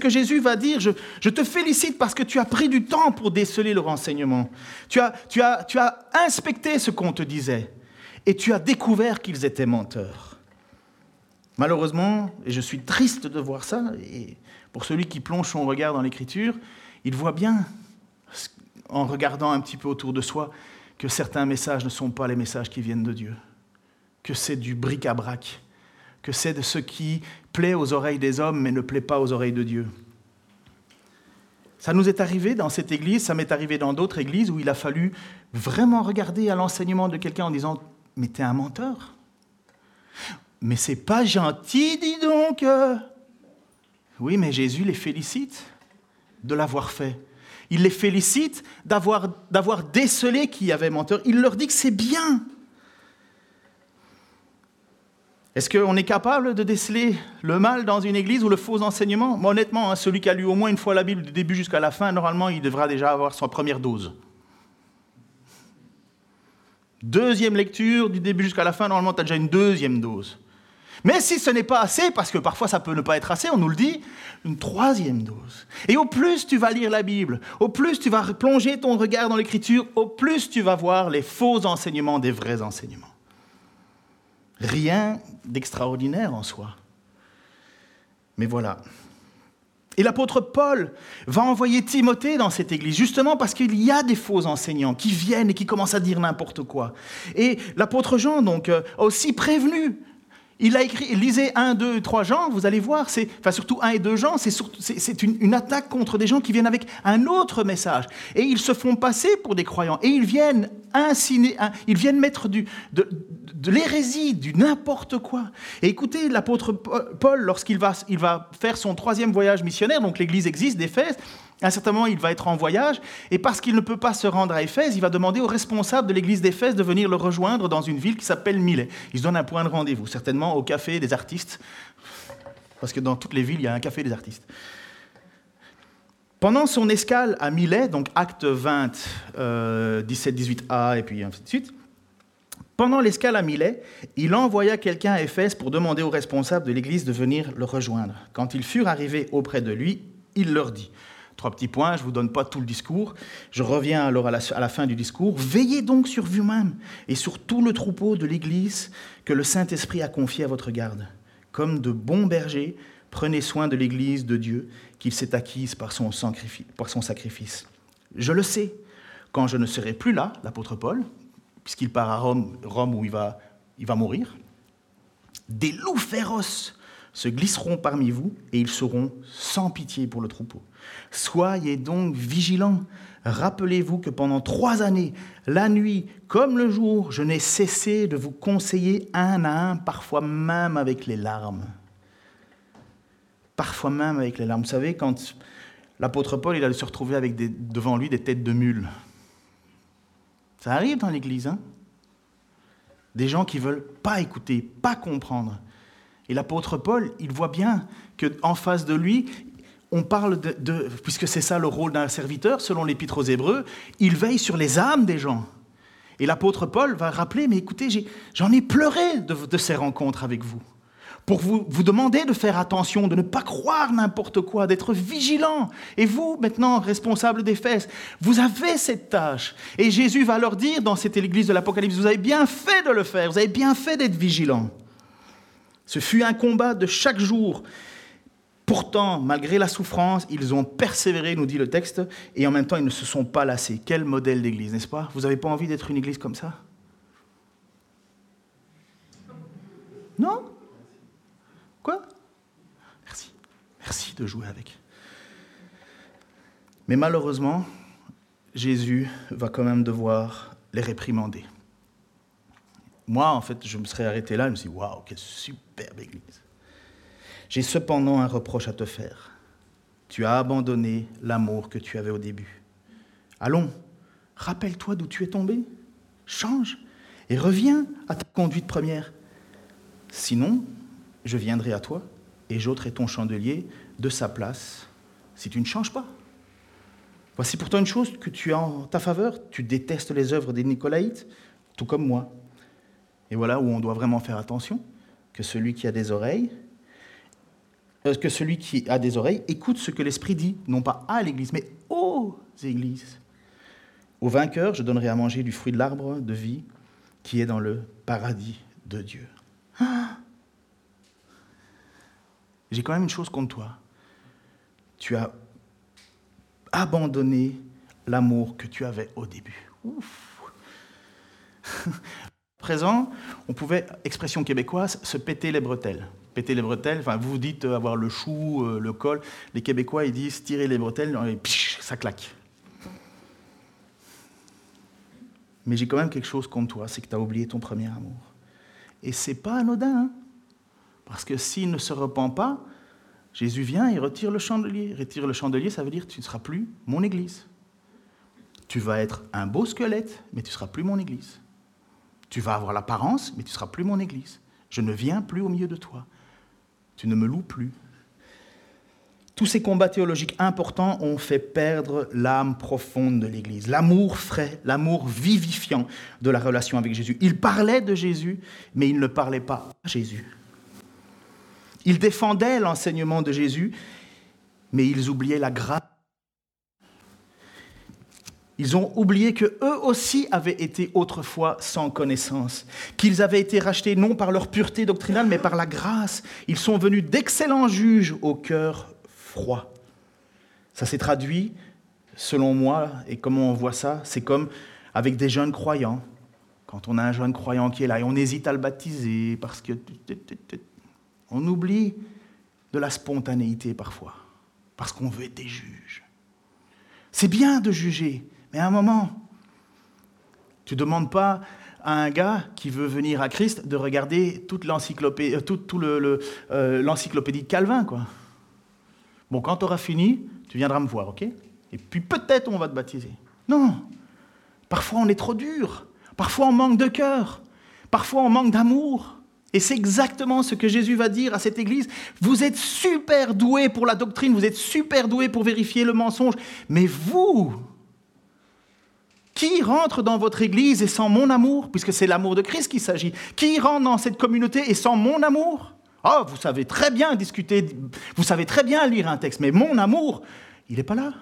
que Jésus va dire. Je, te félicite parce que tu as pris du temps pour déceler le renseignement. Tu as, tu as, tu as inspecté ce qu'on te disait. Et tu as découvert qu'ils étaient menteurs. Malheureusement, et je suis triste de voir ça, et pour celui qui plonge son regard dans l'Écriture, il voit bien, en regardant un petit peu autour de soi, que certains messages ne sont pas les messages qui viennent de Dieu, que c'est du bric-à-brac, que c'est de ce qui plaît aux oreilles des hommes mais ne plaît pas aux oreilles de Dieu. Ça nous est arrivé dans cette église, ça m'est arrivé dans d'autres églises où il a fallu vraiment regarder à l'enseignement de quelqu'un en disant Mais t'es un menteur Mais c'est pas gentil, dis donc Oui, mais Jésus les félicite de l'avoir fait. Il les félicite d'avoir, décelé qu'il y avait menteur. Il leur dit que c'est bien. Est-ce qu'on est capable de déceler le mal dans une église ou le faux enseignement? Honnêtement, hein, celui qui a lu au moins une fois la Bible du début jusqu'à la fin, normalement, il devra déjà avoir sa première dose. Deuxième lecture, du début jusqu'à la fin, normalement, tu as déjà une deuxième dose. Mais si ce n'est pas assez, parce que parfois ça peut ne pas être assez, on nous le dit, une troisième dose. Et au plus tu vas lire la Bible, au plus tu vas plonger ton regard dans l'Écriture, au plus tu vas voir les faux enseignements des vrais enseignements. Rien d'extraordinaire en soi. Mais voilà. Et l'apôtre Paul va envoyer Timothée dans cette église, justement parce qu'il y a des faux enseignants qui viennent et qui commencent à dire n'importe quoi. Et l'apôtre Jean, donc, euh, a aussi prévenu il a écrit, lisez 1, 2, 3 Jean, vous allez voir, c'est, enfin surtout 1 et 2 Jean, c'est, une, une, attaque contre des gens qui viennent avec un autre message. Et ils se font passer pour des croyants. Et ils viennent inciner, ils viennent mettre du, de, l'hérésie, du n'importe quoi. Et écoutez, l'apôtre Paul, lorsqu'il va, il va faire son troisième voyage missionnaire, donc l'église existe d'Éphèse, à un certain moment, il va être en voyage, et parce qu'il ne peut pas se rendre à Éphèse, il va demander aux responsables de l'église d'Éphèse de venir le rejoindre dans une ville qui s'appelle Milet. Il se donne un point de rendez-vous, certainement au café des artistes, parce que dans toutes les villes, il y a un café des artistes. Pendant son escale à Milet, donc acte 20, 17, 18a, et puis ainsi de suite, pendant l'escale à Milet, il envoya quelqu'un à Éphèse pour demander aux responsables de l'église de venir le rejoindre. Quand ils furent arrivés auprès de lui, il leur dit Trois petits points, je ne vous donne pas tout le discours. Je reviens alors à la, fin du discours. Veillez donc sur vous-même et sur tout le troupeau de l'Église que le Saint-Esprit a confié à votre garde. Comme de bons bergers, prenez soin de l'Église de Dieu qu'il s'est acquise par son, sacrifice. Je le sais, quand je ne serai plus là, l'apôtre Paul, puisqu'il part à Rome, où il va mourir, des loups féroces se glisseront parmi vous et ils seront sans pitié pour le troupeau. Soyez donc vigilants. Rappelez-vous que pendant trois années, la nuit comme le jour, je n'ai cessé de vous conseiller un à un, parfois même avec les larmes. Parfois même avec les larmes. Vous savez, quand l'apôtre Paul, il allait se retrouver avec devant lui des têtes de mules. Ça arrive dans l'Église, hein Des gens qui veulent pas écouter, pas comprendre. Et l'apôtre Paul, il voit bien qu'en face de lui, on parle de, puisque c'est ça le rôle d'un serviteur, selon l'Épître aux Hébreux, il veille sur les âmes des gens. Et l'apôtre Paul va rappeler, mais écoutez, j'en ai, pleuré de, ces rencontres avec vous, pour vous, vous demander de faire attention, de ne pas croire n'importe quoi, d'être vigilant. Et vous, maintenant, responsable des fesses, vous avez cette tâche. Et Jésus va leur dire dans cette église de l'Apocalypse, vous avez bien fait de le faire, vous avez bien fait d'être vigilant. Ce fut un combat de chaque jour Pourtant, malgré la souffrance, ils ont persévéré, nous dit le texte, et en même temps, ils ne se sont pas lassés. Quel modèle d'église, n'est-ce pas? Vous n'avez pas envie d'être une église comme ça? Non? Quoi? Merci. Merci de jouer avec. Mais malheureusement, Jésus va quand même devoir les réprimander. Moi, en fait, je me serais arrêté là, je me suis dit, waouh, quelle superbe église. J'ai cependant un reproche à te faire. Tu as abandonné l'amour que tu avais au début. Allons, rappelle-toi d'où tu es tombé, change et reviens à ta conduite première. Sinon, je viendrai à toi et j'ôterai ton chandelier de sa place si tu ne changes pas. Voici pourtant une chose que tu as en ta faveur, tu détestes les œuvres des Nicolaïtes, tout comme moi. Et voilà où on doit vraiment faire attention, que celui qui a des oreilles que celui qui a des oreilles écoute ce que l'Esprit dit, non pas à l'Église, mais aux Églises. Au vainqueur, je donnerai à manger du fruit de l'arbre de vie qui est dans le paradis de Dieu. Ah J'ai quand même une chose contre toi. Tu as abandonné l'amour que tu avais au début. Ouf. Présent, on pouvait, expression québécoise, se péter les bretelles les bretelles. Enfin, vous dites avoir le chou, euh, le col. Les Québécois, ils disent tirer les bretelles, et ça claque. Mais j'ai quand même quelque chose contre toi, c'est que tu as oublié ton premier amour. Et c'est pas anodin, hein. parce que s'il ne se repent pas, Jésus vient et retire le chandelier. Retire le chandelier, ça veut dire tu ne seras plus mon Église. Tu vas être un beau squelette, mais tu ne seras plus mon Église. Tu vas avoir l'apparence, mais tu ne seras plus mon Église. Je ne viens plus au milieu de toi. Tu ne me loues plus. Tous ces combats théologiques importants ont fait perdre l'âme profonde de l'Église, l'amour frais, l'amour vivifiant de la relation avec Jésus. Ils parlaient de Jésus, mais ils ne parlaient pas à Jésus. Ils défendaient l'enseignement de Jésus, mais ils oubliaient la grâce ils ont oublié que eux aussi avaient été autrefois sans connaissance, qu'ils avaient été rachetés non par leur pureté doctrinale, mais par la grâce. Ils sont venus d'excellents juges au cœur froid. Ça s'est traduit, selon moi, et comment on voit ça, c'est comme avec des jeunes croyants. Quand on a un jeune croyant qui est là et on hésite à le baptiser parce que on oublie de la spontanéité parfois, parce qu'on veut être des juges. C'est bien de juger, mais à un moment, tu ne demandes pas à un gars qui veut venir à Christ de regarder toute l'encyclopédie, euh, euh, l'encyclopédie de Calvin, quoi. Bon, quand tu auras fini, tu viendras me voir, ok? Et puis peut-être on va te baptiser. Non. Parfois on est trop dur. Parfois on manque de cœur. Parfois on manque d'amour. Et c'est exactement ce que Jésus va dire à cette église. Vous êtes super doués pour la doctrine, vous êtes super doués pour vérifier le mensonge, mais vous, qui rentre dans votre église et sans mon amour, puisque c'est l'amour de Christ qu'il s'agit? Qui rentre dans cette communauté et sans mon amour? Oh, vous savez très bien discuter, vous savez très bien lire un texte, mais mon amour, il n'est pas là.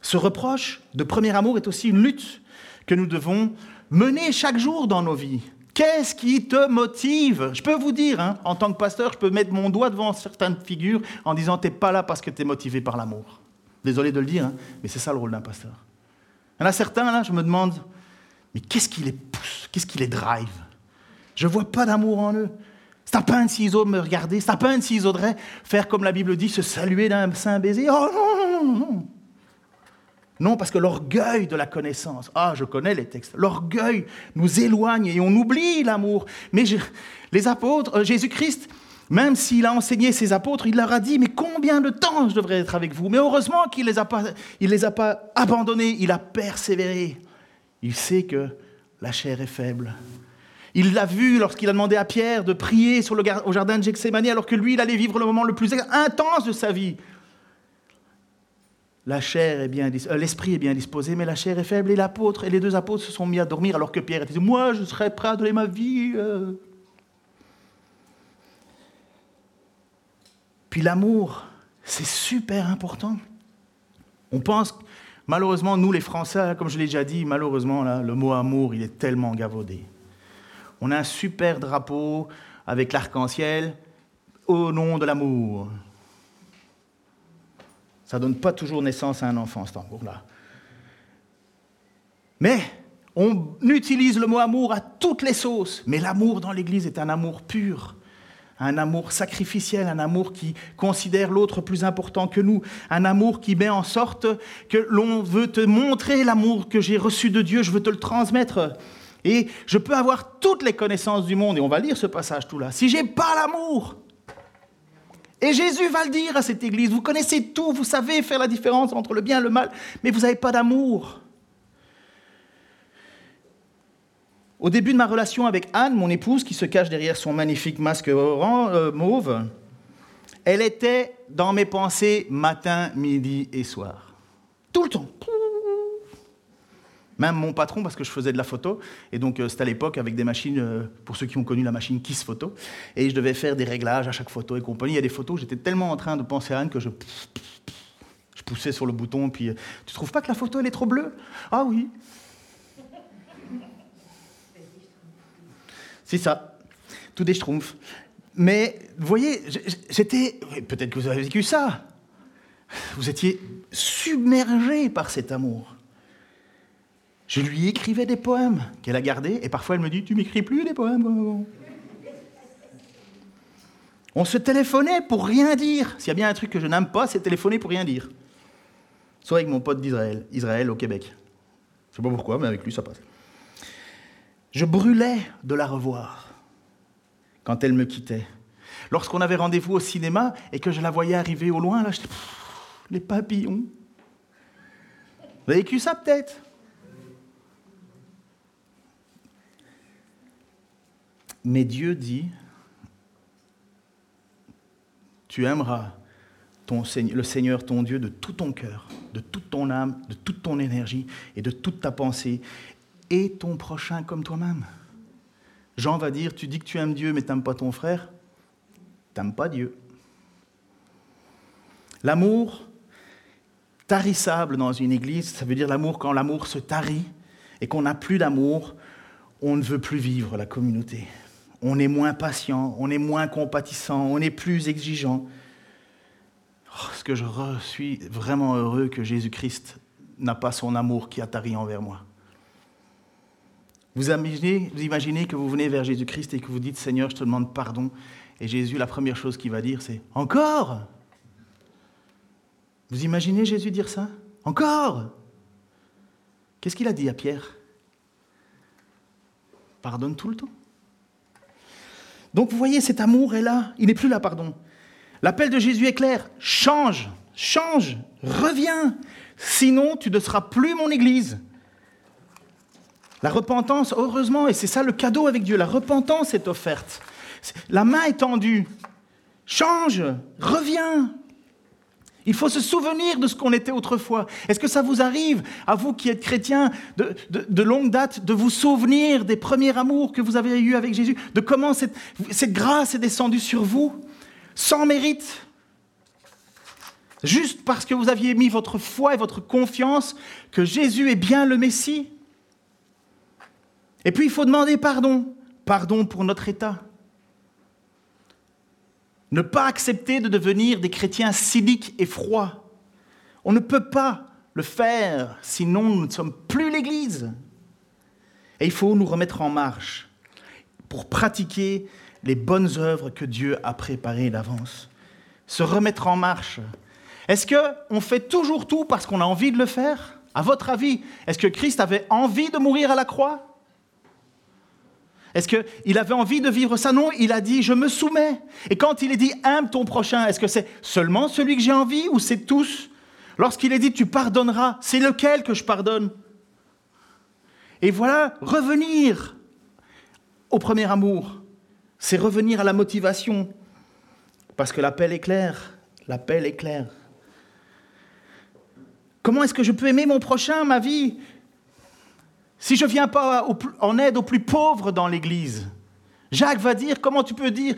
Ce reproche de premier amour est aussi une lutte que nous devons mener chaque jour dans nos vies. Qu'est-ce qui te motive? Je peux vous dire, hein, en tant que pasteur, je peux mettre mon doigt devant certaines figures en disant T'es pas là parce que tu es motivé par l'amour. Désolé de le dire, hein, mais c'est ça le rôle d'un pasteur. Il y en a certains, là, je me demande, mais qu'est-ce qui les pousse? Qu'est-ce qui les drive? Je ne vois pas d'amour en eux. C'est à peine s'ils osent me regarder, c'est à peine s'ils oseraient faire comme la Bible dit, se saluer d'un saint baiser. Oh non, non, non, non. Non, parce que l'orgueil de la connaissance, ah, je connais les textes, l'orgueil nous éloigne et on oublie l'amour. Mais les apôtres, euh, Jésus-Christ, Même s'il a enseigné ses apôtres, il leur a dit, mais combien de temps je devrais être avec vous? Mais heureusement qu'il ne les, a pas, les a pas abandonnés, il a persévéré. Il sait que la chair est faible. Il l'a vu lorsqu'il a demandé à Pierre de prier sur le, au jardin de Gethsemane alors que lui, il allait vivre le moment le plus intense de sa vie. La chair est bien, euh, l'esprit est bien disposé, mais la chair est faible. Et l'apôtre et les deux apôtres se sont mis à dormir alors que Pierre était moi, je serais prêt à donner ma vie. Puis l'amour, c'est super important. On pense, malheureusement, nous les Français, comme je l'ai déjà dit, malheureusement, là, le mot amour, il est tellement gavaudé. On a un super drapeau avec l'arc-en-ciel au nom de l'amour. Ça ne donne pas toujours naissance à un enfant, cet amour-là. Mais on utilise le mot amour à toutes les sauces. Mais l'amour dans l'Église est un amour pur un amour sacrificiel, un amour qui considère l'autre plus important que nous, un amour qui met en sorte que l'on veut te montrer l'amour que j'ai reçu de Dieu, je veux te le transmettre. Et je peux avoir toutes les connaissances du monde, et on va lire ce passage tout là, si j'ai pas l'amour. Et Jésus va le dire à cette église, vous connaissez tout, vous savez faire la différence entre le bien et le mal, mais vous n'avez pas d'amour. Au début de ma relation avec Anne, mon épouse, qui se cache derrière son magnifique masque euh, mauve, elle était dans mes pensées matin, midi et soir. Tout le temps. Même mon patron, parce que je faisais de la photo, et donc euh, c'était à l'époque avec des machines, euh, pour ceux qui ont connu la machine Kiss Photo, et je devais faire des réglages à chaque photo et compagnie. Il y a des photos, j'étais tellement en train de penser à Anne que je, je poussais sur le bouton, puis tu trouves pas que la photo elle est trop bleue? Ah oui. C'est ça, tout des schtroumpfs. Mais vous voyez. Peut-être que vous avez vécu ça. Vous étiez submergé par cet amour. Je lui écrivais des poèmes qu'elle a gardés, et parfois elle me dit Tu m'écris plus des poèmes On se téléphonait pour rien dire. S'il y a bien un truc que je n'aime pas, c'est téléphoner pour rien dire. Soit avec mon pote d'Israël, Israël au Québec. Je sais pas pourquoi, mais avec lui ça passe. Je brûlais de la revoir quand elle me quittait. Lorsqu'on avait rendez-vous au cinéma et que je la voyais arriver au loin, là, j'étais les papillons. Vous avez vécu ça peut-être? Mais Dieu dit, tu aimeras le Seigneur ton Dieu de tout ton cœur, de toute ton âme, de toute ton énergie et de toute ta pensée et ton prochain comme toi-même. Jean va dire, tu dis que tu aimes Dieu mais tu n'aimes pas ton frère, tu n'aimes pas Dieu. L'amour tarissable dans une église, ça veut dire l'amour quand l'amour se tarit et qu'on n'a plus d'amour, on ne veut plus vivre la communauté. On est moins patient, on est moins compatissant, on est plus exigeant. Oh, ce que je suis vraiment heureux que Jésus-Christ n'a pas son amour qui a tari envers moi. Vous imaginez, que vous venez vers Jésus-Christ et que vous dites Seigneur, je te demande pardon. Et Jésus, la première chose qu'il va dire, c'est Encore? Vous imaginez Jésus dire ça? Encore? Qu'est-ce qu'il a dit à Pierre? Pardonne tout le temps. Donc vous voyez, cet amour est là. Il n'est plus là, pardon. L'appel de Jésus est clair. Change, change, reviens. Sinon, tu ne seras plus mon Église. La repentance, heureusement, et c'est ça le cadeau avec Dieu, la repentance est offerte. La main est tendue. Change, reviens. Il faut se souvenir de ce qu'on était autrefois. Est-ce que ça vous arrive, à vous qui êtes chrétiens de, longue date, de vous souvenir des premiers amours que vous avez eus avec Jésus, de comment cette grâce est descendue sur vous, sans mérite? Juste parce que vous aviez mis votre foi et votre confiance que Jésus est bien le Messie? Et puis il faut demander pardon. Pardon pour notre état. Ne pas accepter de devenir des chrétiens cyniques et froids. On ne peut pas le faire, sinon nous ne sommes plus l'Église. Et il faut nous remettre en marche pour pratiquer les bonnes œuvres que Dieu a préparées d'avance. Se remettre en marche. Est-ce qu'on fait toujours tout parce qu'on a envie de le faire? À votre avis, est-ce que Christ avait envie de mourir à la croix? Est-ce qu'il avait envie de vivre ça? Non, il a dit je me soumets. Et quand il est dit aime ton prochain, est-ce que c'est seulement celui que j'ai envie ou c'est tous? Lorsqu'il est dit tu pardonneras, c'est lequel que je pardonne? Et voilà, revenir au premier amour, c'est revenir à la motivation. Parce que l'appel est clair, l'appel est clair. Comment est-ce que je peux aimer mon prochain, ma vie? Si je ne viens pas en aide aux plus pauvres dans l'Église, Jacques va dire, comment tu peux dire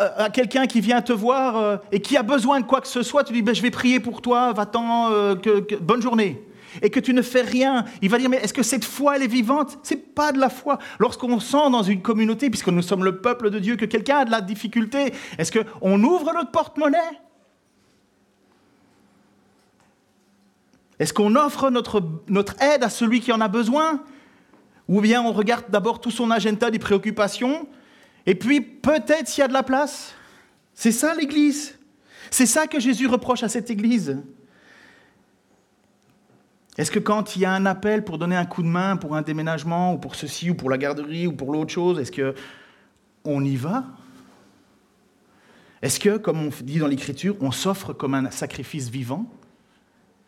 euh, à quelqu'un qui vient te voir euh, et qui a besoin de quoi que ce soit, tu dis, ben, je vais prier pour toi, va-t'en, euh, bonne journée. Et que tu ne fais rien. Il va dire, mais est-ce que cette foi, elle est vivante? Ce n'est pas de la foi. Lorsqu'on sent dans une communauté, puisque nous sommes le peuple de Dieu, que quelqu'un a de la difficulté, est-ce qu'on ouvre notre porte-monnaie? Est-ce qu'on offre notre aide à celui qui en a besoin? Ou bien on regarde d'abord tout son agenda des préoccupations et puis peut-être s'il y a de la place. C'est ça l'Église. C'est ça que Jésus reproche à cette Église. Est-ce que quand il y a un appel pour donner un coup de main pour un déménagement ou pour ceci ou pour la garderie ou pour l'autre chose, est-ce que on y va? Est-ce que, comme on dit dans l'Écriture, on s'offre comme un sacrifice vivant?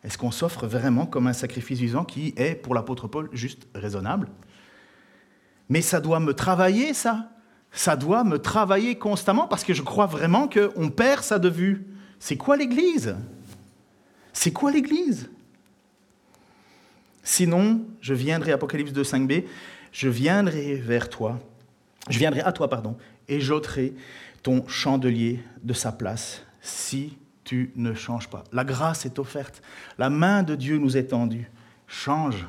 Est-ce qu'on s'offre vraiment comme un sacrifice vivant qui est, pour l'apôtre Paul, juste raisonnable? Mais ça doit me travailler, ça. Ça doit me travailler constamment parce que je crois vraiment qu'on perd ça de vue. C'est quoi l'Église? C'est quoi l'Église? Sinon, je viendrai, Apocalypse 2, 5b, je viendrai vers toi, je viendrai à toi, pardon, et j'ôterai ton chandelier de sa place si tu ne changes pas. La grâce est offerte, la main de Dieu nous est tendue. Change.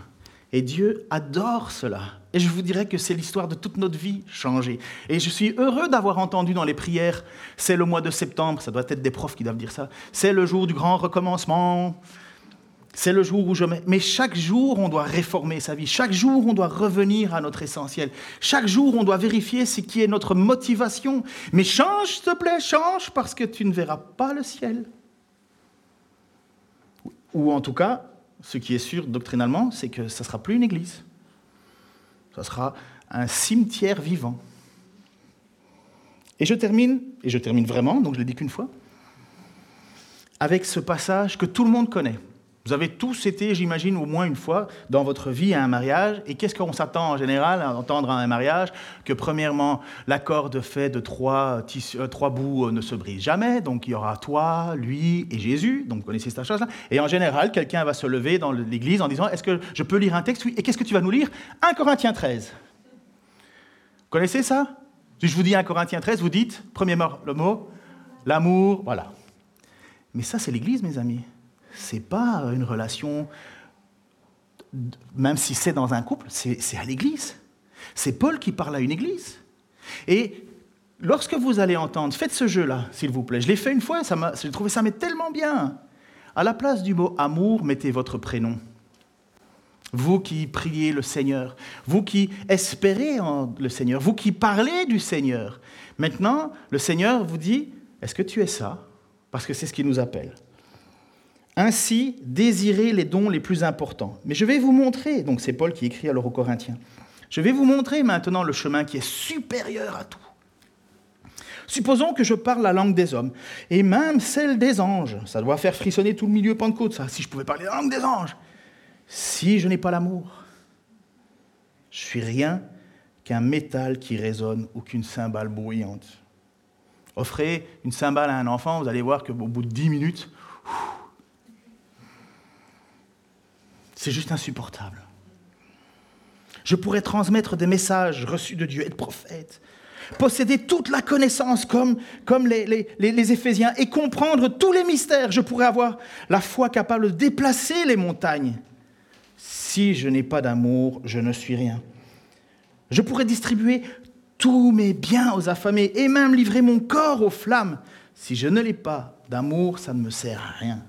Et Dieu adore cela. Et je vous dirais que c'est l'histoire de toute notre vie changée. Et je suis heureux d'avoir entendu dans les prières, c'est le mois de septembre, ça doit être des profs qui doivent dire ça, c'est le jour du grand recommencement, c'est le jour où je... Mais chaque jour, on doit réformer sa vie. Chaque jour, on doit revenir à notre essentiel. Chaque jour, on doit vérifier ce qui est notre motivation. Mais change, s'il te plaît, change, parce que tu ne verras pas le ciel. Ou en tout cas, ce qui est sûr doctrinalement, c'est que ça ne sera plus une église. Ça sera un cimetière vivant. Et je termine, et je termine vraiment, donc je ne l'ai dit qu'une fois, avec ce passage que tout le monde connaît. Vous avez tous été, j'imagine, au moins une fois dans votre vie à un mariage. Et qu'est-ce qu'on s'attend en général à entendre à un mariage Que premièrement, l'accord de fait de trois, euh, trois bouts euh, ne se brise jamais. Donc il y aura toi, lui et Jésus. Donc vous connaissez cette chose-là. Et en général, quelqu'un va se lever dans l'église en disant Est-ce que je peux lire un texte? Oui. Et qu'est-ce que tu vas nous lire? 1 Corinthiens 13. Vous connaissez ça? Si je vous dis 1 Corinthiens 13, vous dites, premier mot, le mot, l'amour, voilà. Mais ça, c'est l'église, mes amis c'est pas une relation, même si c'est dans un couple, c'est à l'église. C'est Paul qui parle à une église. Et lorsque vous allez entendre, faites ce jeu-là, s'il vous plaît. Je l'ai fait une fois, j'ai trouvé ça mais tellement bien. À la place du mot amour, mettez votre prénom. Vous qui priez le Seigneur, vous qui espérez en le Seigneur, vous qui parlez du Seigneur. Maintenant, le Seigneur vous dit, est-ce que tu es ça? Parce que c'est ce qui nous appelle. Ainsi, désirez les dons les plus importants. Mais je vais vous montrer, donc c'est Paul qui écrit alors aux Corinthiens, je vais vous montrer maintenant le chemin qui est supérieur à tout. Supposons que je parle la langue des hommes, et même celle des anges. Ça doit faire frissonner tout le milieu Pentecôte, ça, si je pouvais parler la langue des anges. Si je n'ai pas l'amour, je suis rien qu'un métal qui résonne ou qu'une cymbale bruyante. Offrez une cymbale à un enfant, vous allez voir qu'au bout de dix minutes, C'est juste insupportable. Je pourrais transmettre des messages reçus de Dieu, être prophète, posséder toute la connaissance comme, comme les, les, les, Éphésiens et comprendre tous les mystères. Je pourrais avoir la foi capable de déplacer les montagnes. Si je n'ai pas d'amour, je ne suis rien. Je pourrais distribuer tous mes biens aux affamés et même livrer mon corps aux flammes. Si je ne l'ai pas d'amour, ça ne me sert à rien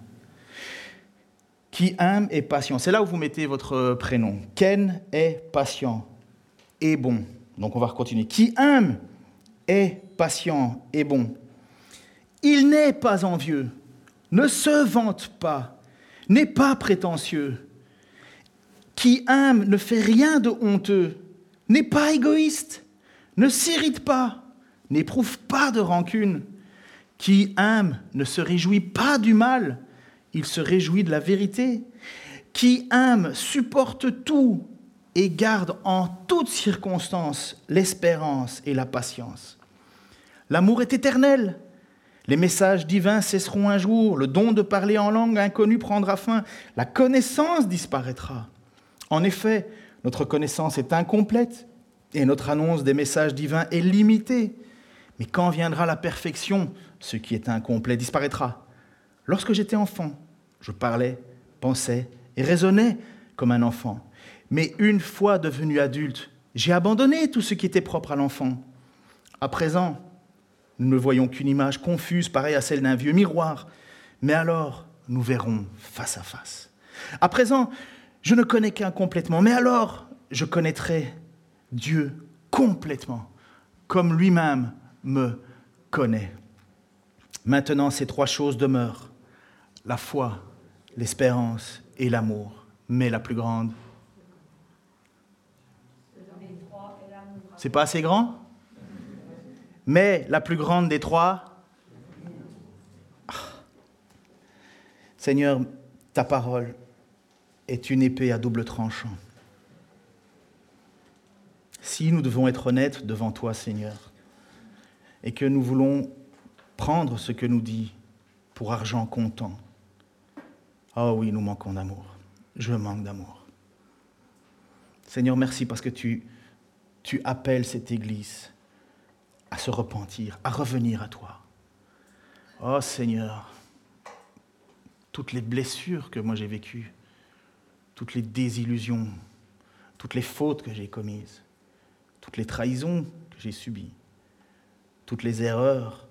qui aime et patient. C'est là où vous mettez votre prénom. Ken est patient et bon. Donc on va continuer. Qui aime est patient et bon. Il n'est pas envieux, ne se vante pas, n'est pas prétentieux. Qui aime ne fait rien de honteux, n'est pas égoïste, ne s'irrite pas, n'éprouve pas de rancune. Qui aime ne se réjouit pas du mal, il se réjouit de la vérité. Qui aime supporte tout et garde en toutes circonstances l'espérance et la patience. L'amour est éternel. Les messages divins cesseront un jour, le don de parler en langue inconnue prendra fin, la connaissance disparaîtra. En effet, notre connaissance est incomplète et notre annonce des messages divins est limitée. Mais quand viendra la perfection, ce qui est incomplet disparaîtra. Lorsque j'étais enfant, je parlais, pensais et raisonnais comme un enfant. Mais une fois devenu adulte, j'ai abandonné tout ce qui était propre à l'enfant. À présent, nous ne voyons qu'une image confuse, pareille à celle d'un vieux miroir. Mais alors, nous verrons face à face. À présent, je ne connais qu'un complètement, mais alors, je connaîtrai Dieu complètement, comme lui-même me connaît. Maintenant, ces trois choses demeurent, la foi, l'espérance et l'amour. Mais la plus grande, c'est pas assez grand? Mais la plus grande des trois, ah. Seigneur, ta parole est une épée à double tranchant. Si nous devons être honnêtes devant toi, Seigneur, et que nous voulons prendre ce que nous dit pour argent comptant, oh oui, nous manquons d'amour. Je manque d'amour. Seigneur, merci parce que tu, appelles cette Église à se repentir, à revenir à toi. Oh Seigneur, toutes les blessures que moi j'ai vécues, toutes les désillusions, toutes les fautes que j'ai commises, toutes les trahisons que j'ai subies, toutes les erreurs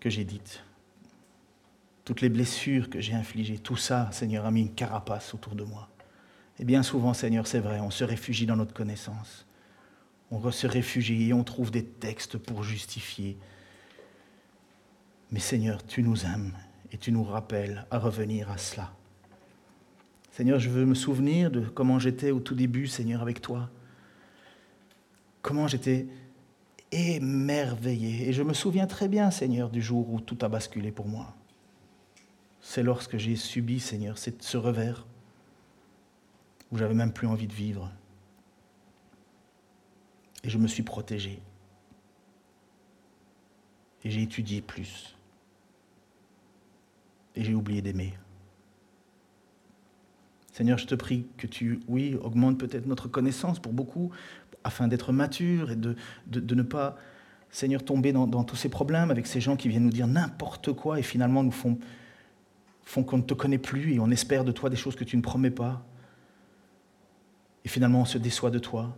que j'ai dites, toutes les blessures que j'ai infligées, tout ça, Seigneur, a mis une carapace autour de moi. Et bien souvent, Seigneur, c'est vrai, on se réfugie dans notre connaissance. On se réfugie et on trouve des textes pour justifier. Mais Seigneur, tu nous aimes et tu nous rappelles à revenir à cela. Seigneur, je veux me souvenir de comment j'étais au tout début, Seigneur, avec toi. Comment j'étais émerveillé. Et je me souviens très bien, Seigneur, du jour où tout a basculé pour moi. C'est lorsque j'ai subi, Seigneur, ce revers, où j'avais même plus envie de vivre. Et je me suis protégé. Et j'ai étudié plus. Et j'ai oublié d'aimer. Seigneur, je te prie que tu, oui, augmentes peut-être notre connaissance pour beaucoup, afin d'être mature et de, de, ne pas, Seigneur, tomber dans, tous ces problèmes avec ces gens qui viennent nous dire n'importe quoi et finalement nous font, font qu'on ne te connaît plus et on espère de toi des choses que tu ne promets pas. Et finalement, on se déçoit de toi.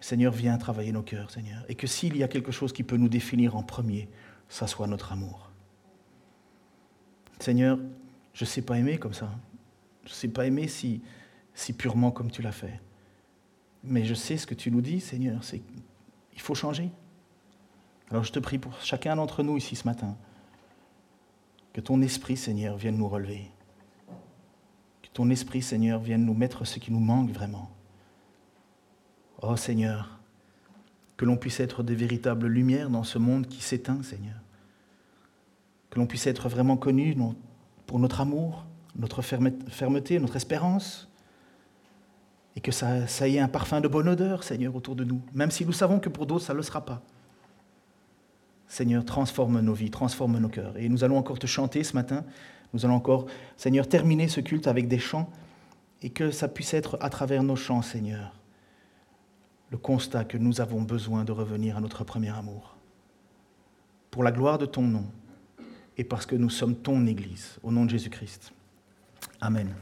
Seigneur, viens travailler nos cœurs, Seigneur. Et que s'il y a quelque chose qui peut nous définir en premier, ça soit notre amour. Seigneur, je ne sais pas aimer comme ça. Je ne sais pas aimer si, si purement comme tu l'as fait. Mais je sais ce que tu nous dis, Seigneur, c'est faut changer. Alors je te prie pour chacun d'entre nous ici ce matin, que ton esprit, Seigneur, vienne nous relever. Que ton esprit, Seigneur, vienne nous mettre ce qui nous manque vraiment. Oh Seigneur, que l'on puisse être des véritables lumières dans ce monde qui s'éteint, Seigneur. Que l'on puisse être vraiment connu pour notre amour, notre fermeté, notre espérance, et que ça, ça ait un parfum de bonne odeur, Seigneur, autour de nous, même si nous savons que pour d'autres, ça ne le sera pas. Seigneur, transforme nos vies, transforme nos cœurs. Et nous allons encore te chanter ce matin. Nous allons encore, Seigneur, terminer ce culte avec des chants et que ça puisse être à travers nos chants, Seigneur, le constat que nous avons besoin de revenir à notre premier amour. Pour la gloire de ton nom et parce que nous sommes ton Église, au nom de Jésus-Christ. Amen.